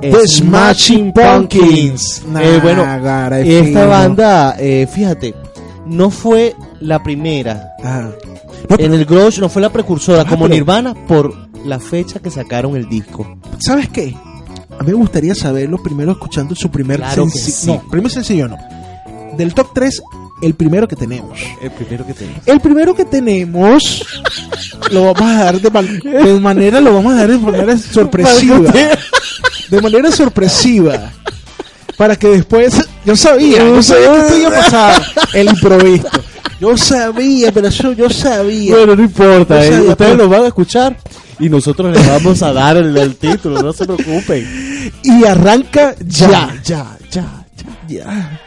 The Smashing Pumpkins. Eh, bueno, Nágara, esta fino. banda, eh, fíjate, no fue la primera. Ah. No, En el grunge no fue la precursora Ah, como Nirvana por la fecha que sacaron el disco. ¿Sabes qué? A mí me gustaría saberlo primero escuchando su primer Claro sencillo. sí. No, primer sencillo no. Del top 3, el primero que tenemos. El primero que tenemos. El primero que tenemos lo vamos a dar de, de manera lo vamos a dar de manera sorpresiva. De manera sorpresiva. Para que después yo sabía, yo sabía que esto iba a pasar el improviso. Yo sabía, pero eso yo sabía. Bueno, no importa, eh, ustedes lo van a escuchar y nosotros les vamos a dar el, el título, no se preocupen. Y arranca ya. ya, ya, ya. Ya.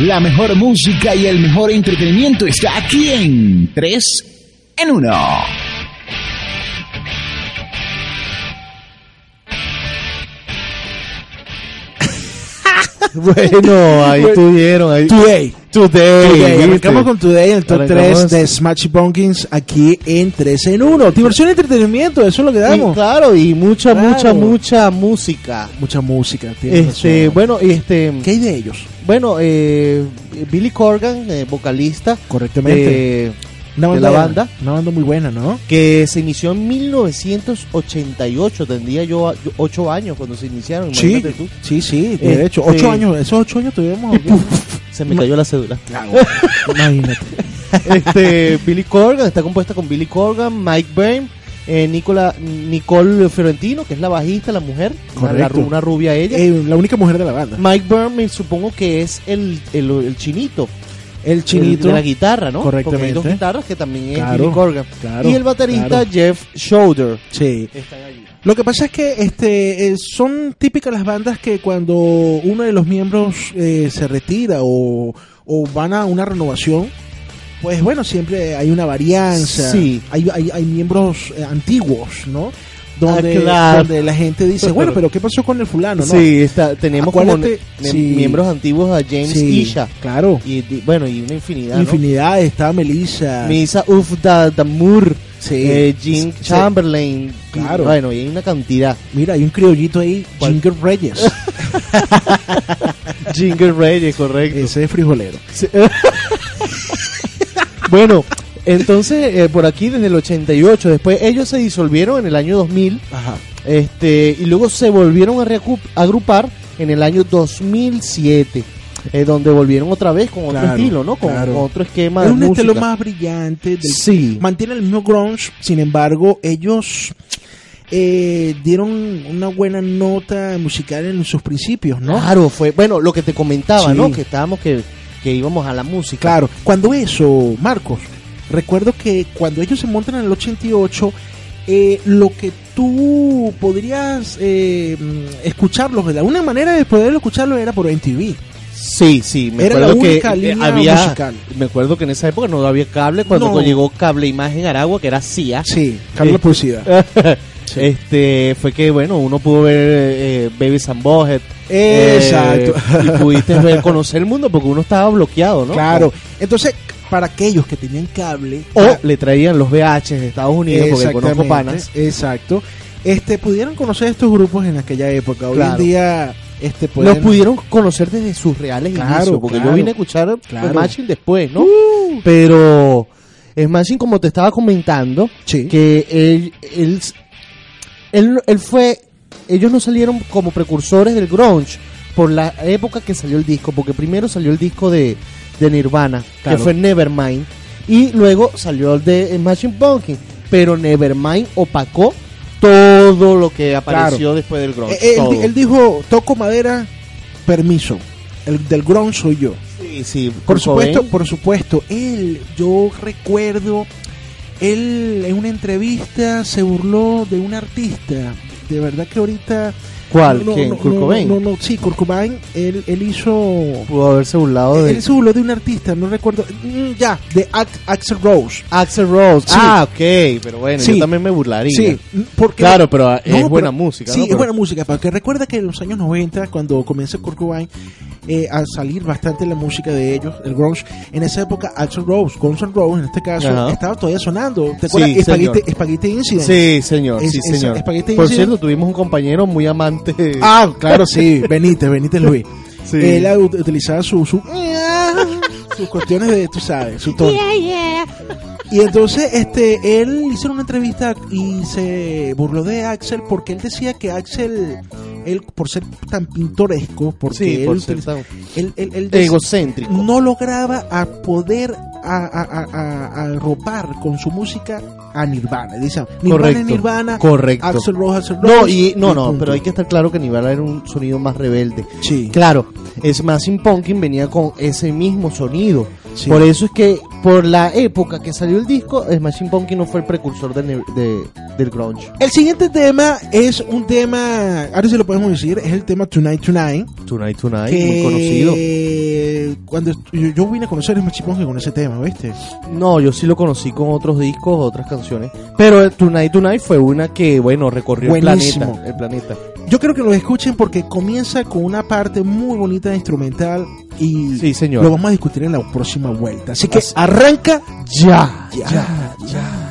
La mejor música y el mejor entretenimiento está aquí en 3 en 1. Bueno, ahí Bueno, tuvieron. Ahí. Today. Today. Today. Arrancamos con Today el top Arrancamos- 3 de Smash Pumpkins aquí en 3 en 1. Diversión y entretenimiento, eso es lo que Y damos. claro, y mucha, Claro. mucha, mucha música. Mucha música. Este, razón. bueno, y este, ¿Qué hay de ellos? bueno, eh, Billy Corgan, eh, vocalista Correctamente. eh, Una de la banda. Una banda muy buena, ¿no? que se inició en 1988, tendría yo 8 años cuando se iniciaron, Sí, tú. sí, sí. Este- De hecho, 8 años. Esos 8 años tuvimos. Se me cayó la cédula. Imagínate. este, Billy Corgan, está compuesta con Billy Corgan, Mike Byrne, eh, Nicola, Nicole Fiorentino, que es la bajista, la mujer, una, la rubia ella. Eh, la única mujer de la banda. Mike Byrne me supongo que es el, el, el chinito, El chinito. el de la guitarra, ¿no? Porque hay Correctamente. dos guitarras que también es Claro, Billy Corgan. claro, y el baterista claro. Jeff Schroeder. Sí. Lo que pasa es que este eh, son típicas las bandas que cuando uno de los miembros eh, se retira o, o van a una renovación, pues bueno, siempre hay una varianza. Sí. Hay, hay, hay miembros eh, antiguos, ¿no? Donde, Ah, claro. donde la gente dice, bueno, pero ¿qué pasó con el fulano? no? Sí, está, tenemos como sí. miembros antiguos a James Sí, Isha. Claro. Y, bueno, y una infinidad. ¿no? Infinidad, está Melissa. Misa Uf da, Damur, Sí. eh, Jim. Chamberlain. y- Claro. bueno, y hay una cantidad. Mira, hay un criollito ahí, Ginger Reyes. Jingle Reyes, correcto. Ese es frijolero. Bueno, entonces eh, por aquí desde el 88, después ellos se disolvieron en el año 2000, Ajá. este y luego se volvieron a agrupar en el año 2007, eh, donde volvieron otra vez con otro Claro, estilo, ¿no? Con, claro. otro esquema Es de un música. estilo más brillante. Del, Sí. Mantiene el mismo grunge, sin embargo, ellos eh, dieron una buena nota musical en sus principios, ¿no? Claro, fue bueno lo que te comentaba, Sí. ¿no? Que estábamos que, que íbamos a la música. Claro, cuando eso, Marcos, recuerdo que cuando ellos se montan en el 88, eh, lo que tú podrías eh, mm, escucharlos, de una manera de poder escucharlo era por MTV. Sí, sí, me Era acuerdo que única eh, línea había musical. me acuerdo que en esa época no había cable cuando No. llegó Cable Imagen Aragua, que era CIA. Sí, Carlos Eh, Publicidad. Este fue que bueno, uno pudo ver eh, Baby and Bohead. Exacto. y pudiste ver conocer el mundo porque uno estaba bloqueado, ¿no? Claro. Entonces, para aquellos que tenían cable, O ah, le traían los VH de Estados Unidos porque conozco Exactamente, panas. Exacto. Este, pudieron conocer estos grupos en aquella época. Hoy Claro. en día, este, pueden... Los pudieron conocer desde sus reales Claro, inicios, porque claro. yo vine a escuchar Claro. Smashing después, ¿no? Uh. Pero Smashing, como te estaba comentando, Sí. que él, él, él, él fue, ellos no salieron como precursores del grunge por la época que salió el disco, porque primero salió el disco de, de Nirvana, Claro. que fue Nevermind, y luego salió el de Smashing Pumpkins, pero Nevermind opacó todo lo que apareció después del grunge. Eh, él, todo. él dijo, toco madera, permiso. El del grunge soy yo. Sí, sí, Por supuesto, por supuesto. Él, yo recuerdo, él en una entrevista se burló de un artista. De verdad que ahorita... ¿Cuál? No, ¿Quién? no, ¿Kurt no, Cobain? No, no, sí, Kurt Cobain, él, él hizo... Pudo haberse burlado de Él se burló de un artista, no recuerdo. mm, ya, de Ax- Axel Rose. Axel Rose. Sí. Ah, ok, pero bueno, Sí. yo también me burlaría. Sí, porque Claro, pero es No, buena pero- música. Sí, ¿no? es Pero- buena música, porque recuerda que en los años 90, cuando comienza Kurt Cobain eh, a salir bastante la música de ellos, el grunge, en esa época Axel Rose, Guns N' Roses en este caso, Ajá. estaba todavía sonando. ¿Te acuerdas? Sí, Spaghetti, Incident. Sí, señor, Es- sí, señor. Por Incident. cierto, tuvimos un compañero muy amante. Ah, claro, sí, Benítez, Benítez Luis. Sí. Él ut- utilizaba su, su sus cuestiones de, tú sabes, su tono. Y entonces, este, él hizo una entrevista y se burló de Axel porque él decía que Axel, él por ser tan pintoresco, porque Sí, él, por ser utiliza- tan él, él- él decía- egocéntrico. no lograba a poder a, a, a- a- a arropar con su música a Nirvana. Dice, Nirvana Correcto, es Nirvana, correcto. Axel Rose, Axel No, y, no, no, punto. pero hay que estar claro que Nirvana era un sonido más rebelde. Sí. Claro, Smashing Pumpkin venía con ese mismo sonido. Sí. Por eso es que, por la época que salió el disco, Smashing Pumpkin no fue el precursor del, de- del grunge. El siguiente tema es un tema, ahora sí lo podemos decir, es el tema Tonight Tonight. Tonight Tonight, que muy conocido. cuando yo, yo vine a conocer a Machimonge con ese tema, ¿viste? No, yo sí lo conocí con otros discos, otras canciones. Pero Tonight Tonight fue una que, bueno, recorrió el planeta. El planeta. Yo creo que lo escuchen porque comienza con una parte muy bonita de instrumental y Sí, señor. lo vamos a discutir en la próxima vuelta. Así que Así- arranca Ya, ya, ya, ya.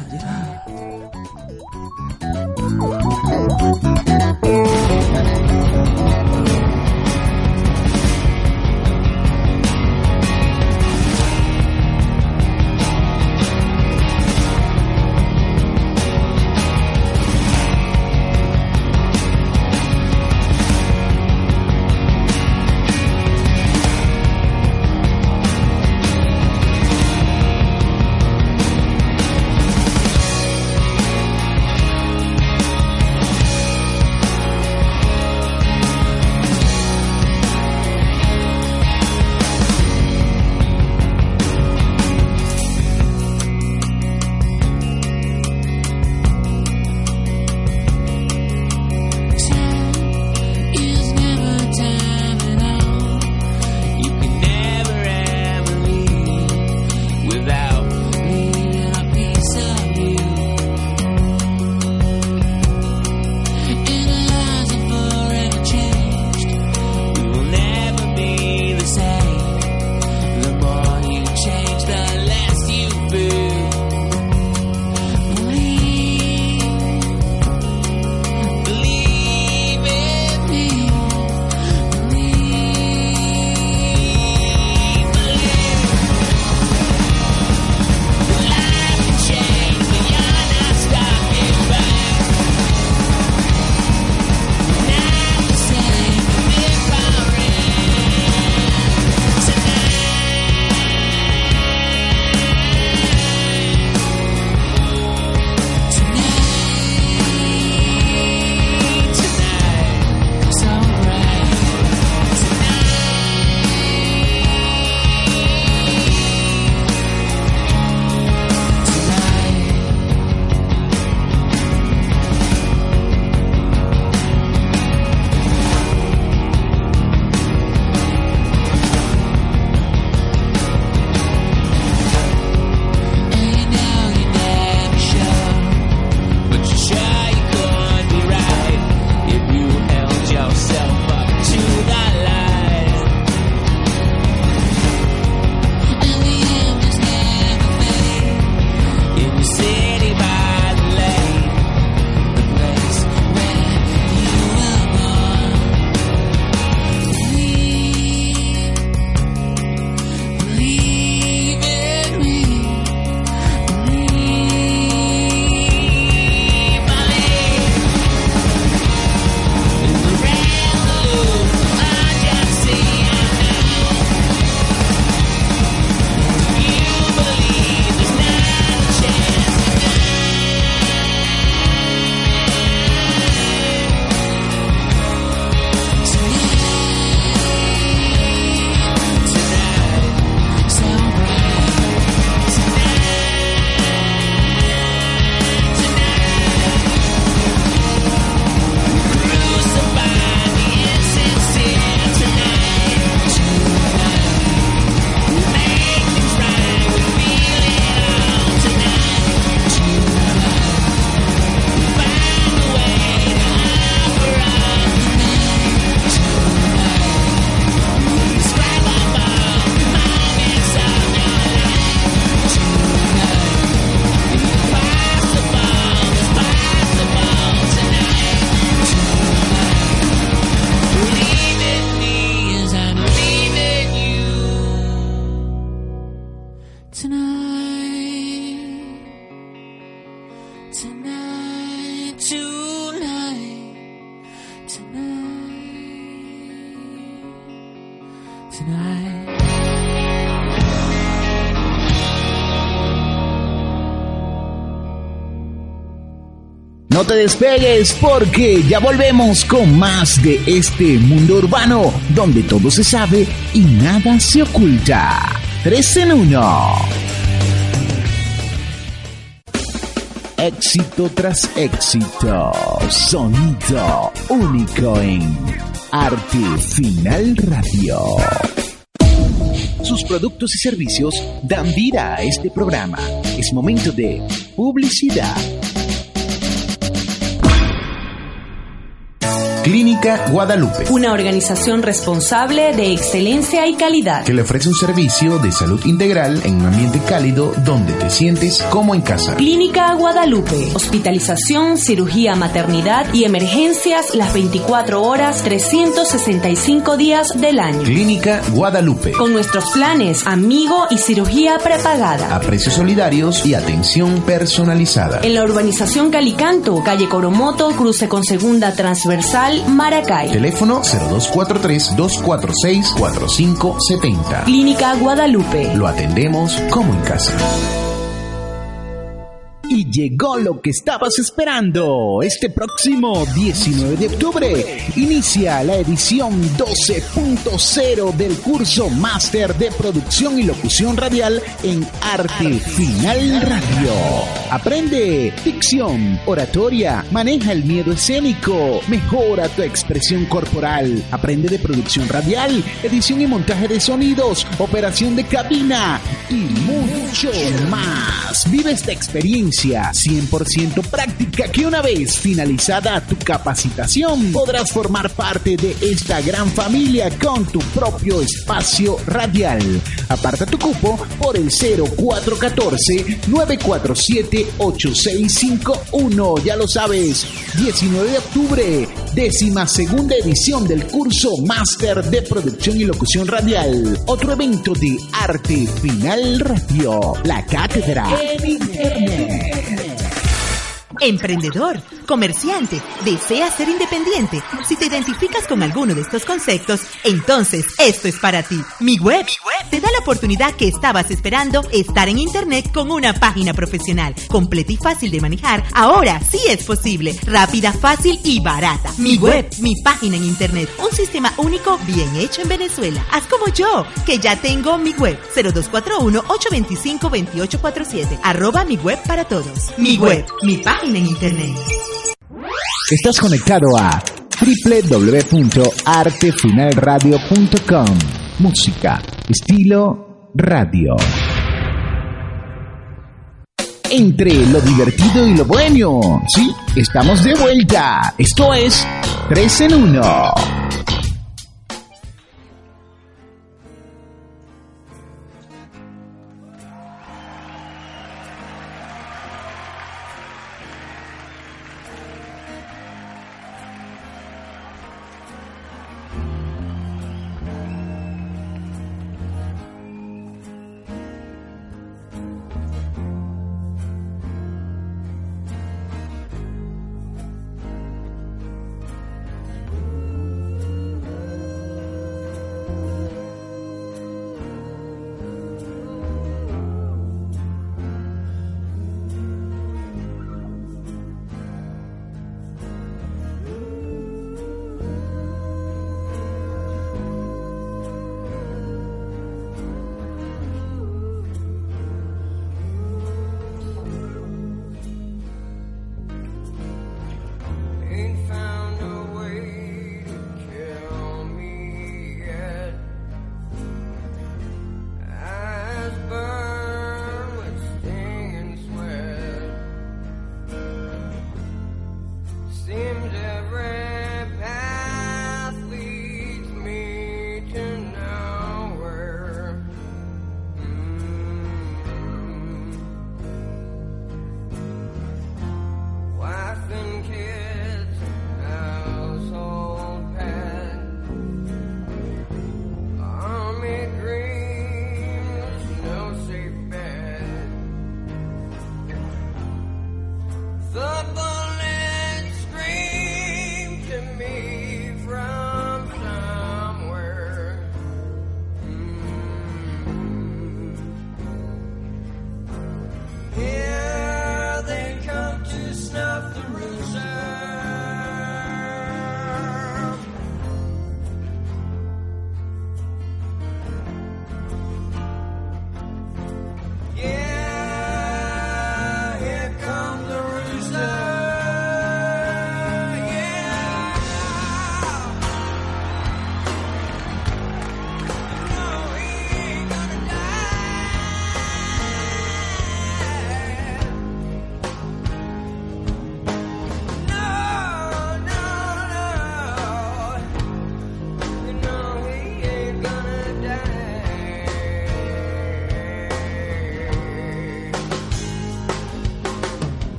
Despegues porque ya volvemos con más de este mundo urbano donde todo se sabe y nada se oculta. 3 en 1. Éxito tras éxito. Sonido único en Arte Final Radio. productos y servicios dan vida a este programa. Es momento de publicidad. Clínica Guadalupe. Una organización responsable de excelencia y calidad. que le ofrece un servicio de salud integral en un ambiente cálido donde te sientes como en casa. Clínica Guadalupe. Hospitalización, cirugía, maternidad y emergencias las 24 horas, 365 días del año. Clínica Guadalupe. Con nuestros planes Amigo y cirugía prepagada. A precios solidarios y atención personalizada. En la urbanización Calicanto, calle Coromoto, cruce con segunda transversal, Maracay. Teléfono 0243-246-4570. Clínica Guadalupe. Lo atendemos como en casa. Y llegó lo que estabas esperando. Este próximo 19 de octubre inicia la edición 12.0 del curso Máster de Producción y Locución Radial en Arte Final Radio. Aprende dicción, oratoria, maneja el miedo escénico, mejora tu expresión corporal, aprende de producción radial, edición y montaje de sonidos, operación de cabina y mucho más. Vive esta experiencia 100% práctica que una vez finalizada tu capacitación podrás formar parte de esta gran familia con tu propio espacio radial. Aparta tu cupo por el 0414-947-8651. Ya lo sabes, 19 de octubre, décima segunda edición del curso Máster de Producción y Locución Radial. Otro evento de arte final radio, la cátedra en internet. Emprendedor, comerciante, deseas ser independiente. Si te identificas con alguno de estos conceptos, entonces esto es para ti. Mi web, te da la oportunidad que estabas esperando estar en internet con una página profesional, completa y fácil de manejar. Ahora sí es posible, rápida, fácil y barata. Mi web, mi página en internet, un sistema único bien hecho en Venezuela. Haz como yo, que ya tengo mi web 0241-825-2847. Arroba mi web para todos. Mi web, mi página en internet. Estás conectado a www.artefinalradio.com. Música, estilo, radio. Entre lo divertido y lo bueno, sí, estamos de vuelta. Esto es 3 en 1.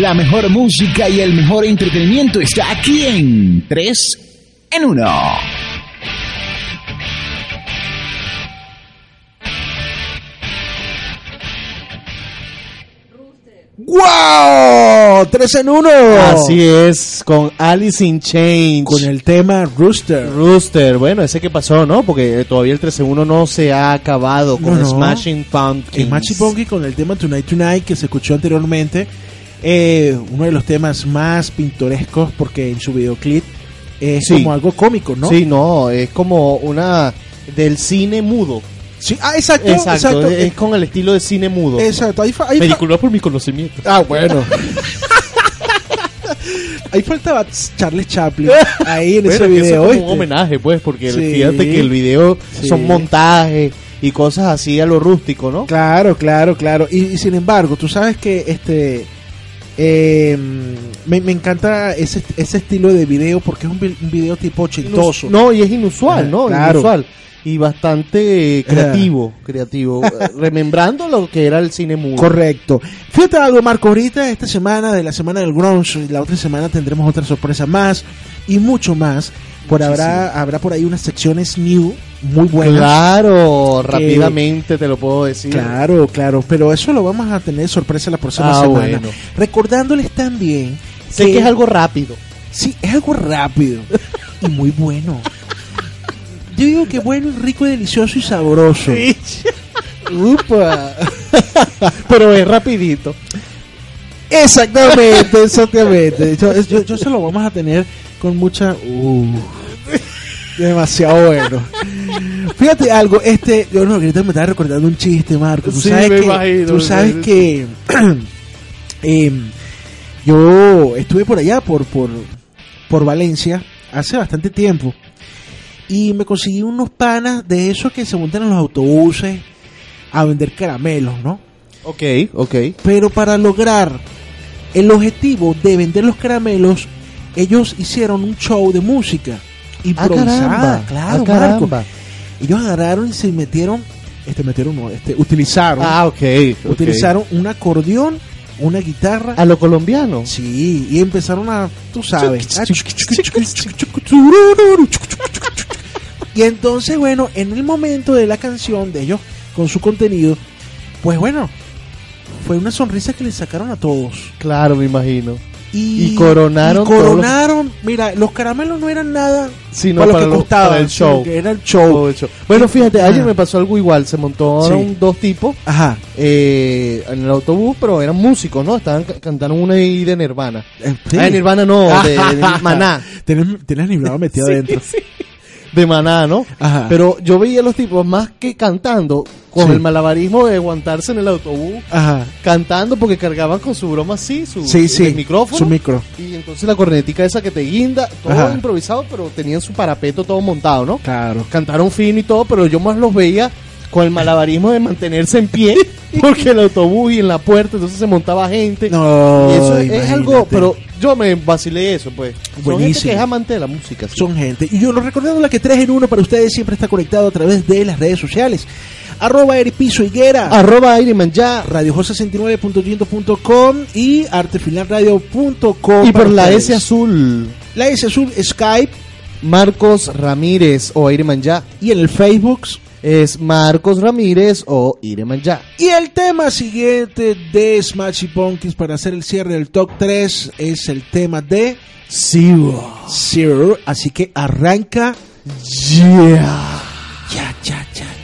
La mejor música y el mejor entretenimiento está aquí en 3 en 1. ¡Wow! ¡Tres en uno! Así es, con Alice in Chains. Con el tema Rooster. Rooster, bueno, ese que pasó, ¿no? Porque todavía el 13-1 no se ha acabado con No, no. Smashing Pumpkins. Machi Punky con el tema Tonight Tonight que se escuchó anteriormente. Eh, uno de los temas más pintorescos porque en su videoclip es Sí. como algo cómico, ¿no? Sí, no, es como una del cine mudo. Sí, ah, exacto, Exacto, exacto. es, es con el estilo de cine mudo. Exacto, ahí, ahí por mi conocimiento. Ah, bueno. ahí faltaba Charles Chaplin ahí en Bueno, ese eso video. es como ¿oíste? un homenaje, pues, porque Sí. fíjate que el video Sí. son montajes y cosas así a lo rústico, ¿no? Claro, claro, claro. Y, y sin embargo, tú sabes que este eh, me, me encanta ese, ese estilo de video porque es un, vi- un video tipo ochentoso. No, y es inusual, ¿no? Claro. Inusual. Y bastante eh, creativo, creativo. eh, Remembrando lo que era el cine mudo. Correcto. Fíjate algo, Marco, ahorita esta semana de la semana del grunge, y la otra semana tendremos otra sorpresa más y mucho más. Por habrá, habrá por ahí unas secciones new muy buenas. Claro, Que- rápidamente te lo puedo decir. Claro, claro, pero eso lo vamos a tener sorpresa la próxima Ah, semana. bueno. Recordándoles también Sé que es algo rápido. Sí, es algo rápido y muy bueno. Yo digo que bueno, rico, delicioso y sabroso. Upa. Pero es rapidito. Exactamente, exactamente. Yo, yo, yo se lo vamos a tener con mucha... Uh, demasiado bueno. Fíjate algo, este, yo no, ahorita me estaba recordando un chiste, Marco. Tú Sí, sabes me que, imagino, tú sabes que em, yo estuve por allá, por, por, por Valencia, hace bastante tiempo. Y me conseguí unos panas de esos que se montan en los autobuses a vender caramelos, ¿no? Ok, ok. Pero para lograr el objetivo de vender los caramelos, ellos hicieron un show de música improvisada, caramba, claro, ah, caramba. Marco. Ellos agarraron y se metieron, este metieron, no, este, utilizaron, Ah, ok. ok. utilizaron un acordeón, una guitarra, A lo colombiano. sí, y empezaron a, tú sabes, a- y entonces, bueno, en el momento de la canción de ellos con su contenido, pues bueno, fue una sonrisa que le sacaron a todos. Claro, me imagino. Y, Y coronaron y coronaron. Mira, los caramelos no eran nada Sino para, lo que costaba para el show. Era el show. El show. Bueno, fíjate, ayer me pasó algo igual. Se montaron Sí. dos tipos Ajá. eh, en el autobús, pero eran músicos, ¿no? Estaban ca- cantaron una ahí de Nirvana. Eh, sí. Ah, de Nirvana no, de, de Maná. Tienes, tienes Nirvana metido adentro. De Maná, ¿no? Ajá. Pero yo veía a los tipos más que cantando, con Sí. el malabarismo de aguantarse en el autobús, Ajá. cantando porque cargaban con su broma así, su, Sí, sí. el micrófono. Su micro. y entonces la cornetica esa que te guinda, todo Ajá. improvisado, pero tenían su parapeto todo montado, ¿no? Claro. Cantaron fino y todo, pero yo más los veía con el malabarismo de mantenerse en pie, porque el autobús y en la puerta, entonces se montaba gente. No, Y eso es algo, pero yo me vacilé eso, pues. Son gente Buenísimo. que es amante de la música. sí. Son gente. Y yo lo recordando la que 3 en 1 para ustedes siempre está conectado a través de las redes sociales. Arroba Eripiso Higuera. Arroba Aireman ya. Radio69.2.com y artefinalradio.com. Y por la ustedes. S azul, La S azul Skype Marcos Ramírez o Aireman ya. y en el Facebook. Es Marcos Ramírez o Ireman ya. Y el tema siguiente de Smashy Pumpkins para hacer el cierre del top 3 es el tema de Zero. Zero. Así que arranca ya, ya, ya, ya.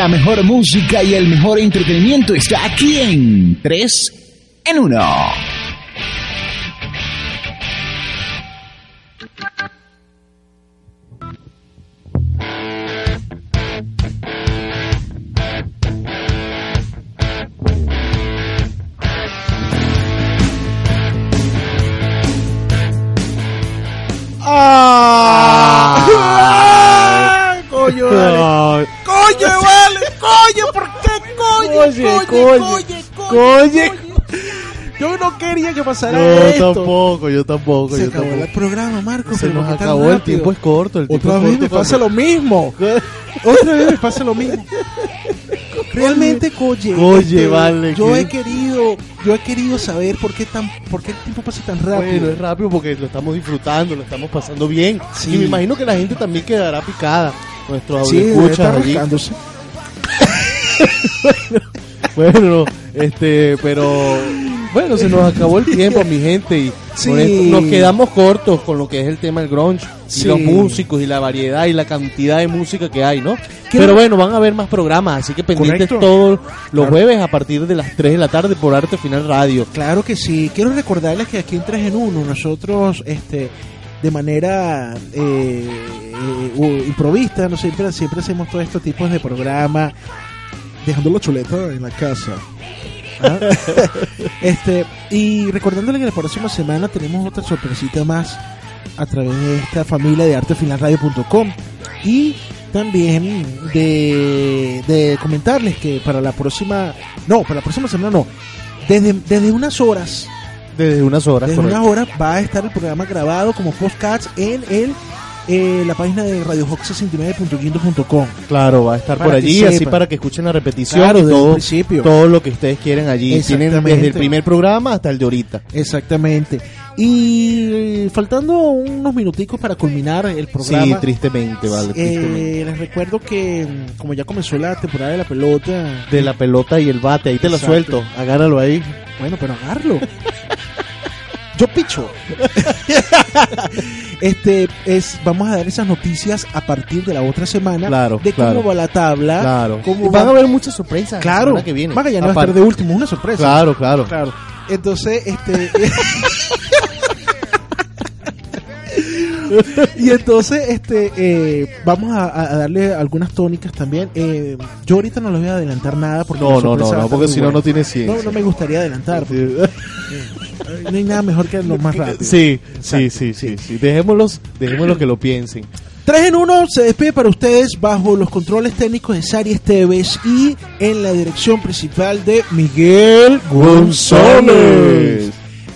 La mejor música y el mejor entretenimiento está aquí en 3 en 1. ¡Coño, coño. Yo no quería que pasara Yo esto. tampoco, yo tampoco. Se yo acabó tampoco. el programa, Marco. Se nos ¿por qué tan acabó, el tiempo es corto. El tiempo Otra es vez corto me pasa lo mismo. Otra vez me pasa lo mismo. Realmente, Coye, Oye, vale, yo he querido, yo he querido saber por qué tan, por qué el tiempo pasa tan rápido. Bueno, es rápido porque lo estamos disfrutando, lo estamos pasando bien. Sí. Y me imagino que la gente también quedará picada. Nuestros sí, debe escuchas estar allí. rascándose. Bueno, este, pero bueno, se nos acabó el tiempo, mi gente, y Sí. con esto nos quedamos cortos con lo que es el tema del grunge, Sí. y los músicos y la variedad y la cantidad de música que hay, ¿no? ¿Qué Pero bueno, van a haber más programas, así que pendientes Correcto. todos los Claro. jueves a partir de las 3 de la tarde por Arte Final Radio. Claro que sí. Quiero recordarles que aquí en 3 en 1 nosotros, este, de manera eh, eh, improvista, no siempre, siempre hacemos todos estos tipos de programas, dejando la chuleta en la casa. ¿Ah? este y recordándole que la próxima semana tenemos otra sorpresita más a través de esta familia de artefinalradio.com y también de, de comentarles que para la próxima no para la próxima semana no desde, desde unas horas Desde unas horas, desde correcto. unas horas va a estar el programa grabado como podcast en el eh, la página de radiohawk69.guindo.com Claro, va a estar Para por allí, así para que escuchen la repetición Claro, y todo, principio. todo lo que ustedes quieren allí. Tienen desde el primer programa hasta el de ahorita. exactamente y faltando unos minuticos para culminar el programa Sí, tristemente, vale. tristemente. Eh, les recuerdo que mm, como ya comenzó la temporada de la pelota, De la pelota y el bate, ahí te lo Exacto. suelto, agárralo ahí. bueno, pero agarlo. Yo picho. este es vamos a dar esas noticias a partir de la otra semana Claro, de cómo claro. va la tabla, Claro. cómo Y van va- a haber muchas sorpresas la claro, semana que viene. Magallanes va a estar de último, es una sorpresa. Claro, claro. Claro. Entonces, este. y entonces, este, eh, vamos a, a darle algunas tónicas también. Eh, yo ahorita no les voy a adelantar nada porque No, no, no, no, porque si no, no tiene ciencia. No, no me gustaría adelantar. porque, no hay nada mejor que lo más rápido. Sí, sí, sí, sí, sí. Dejémoslos, dejémoslos que lo piensen. 3 en 1 se despide para ustedes bajo los controles técnicos de Sari Esteves y en la dirección principal de Miguel González.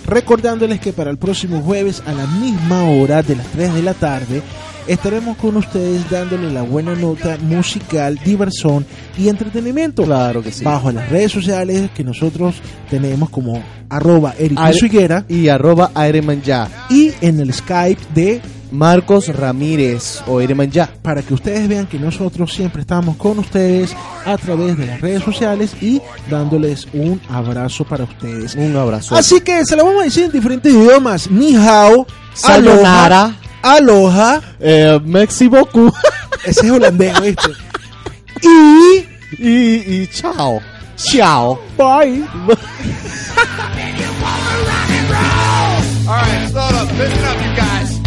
Recordándoles que para el próximo jueves a la misma hora de las 3 de la tarde estaremos con ustedes dándole la buena nota musical, diversión y entretenimiento. Claro que sí. Bajo las redes sociales que nosotros tenemos como arroba Eric Y arroba ya. y en el Skype de Marcos Ramírez o Aireman ya. para que ustedes vean que nosotros siempre estamos con ustedes a través de las redes sociales y dándoles un abrazo para ustedes. Un abrazo. Así que se lo vamos a decir en diferentes idiomas. Ni hao, Sayonara. Aloha, Eh, beaucoup. ese es holandés, ¿viste? Y y, y chao. Chao. bye. All right, up. Listen up, you guys.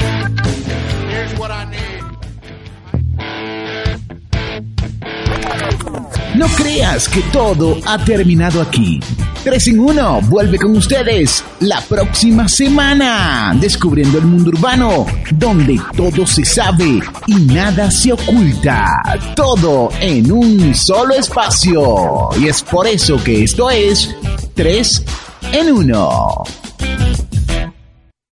No creas que todo ha terminado aquí. 3 en 1 vuelve con ustedes la próxima semana, descubriendo el mundo urbano, donde todo se sabe y nada se oculta. Todo en un solo espacio. Y es por eso que esto es 3 en 1.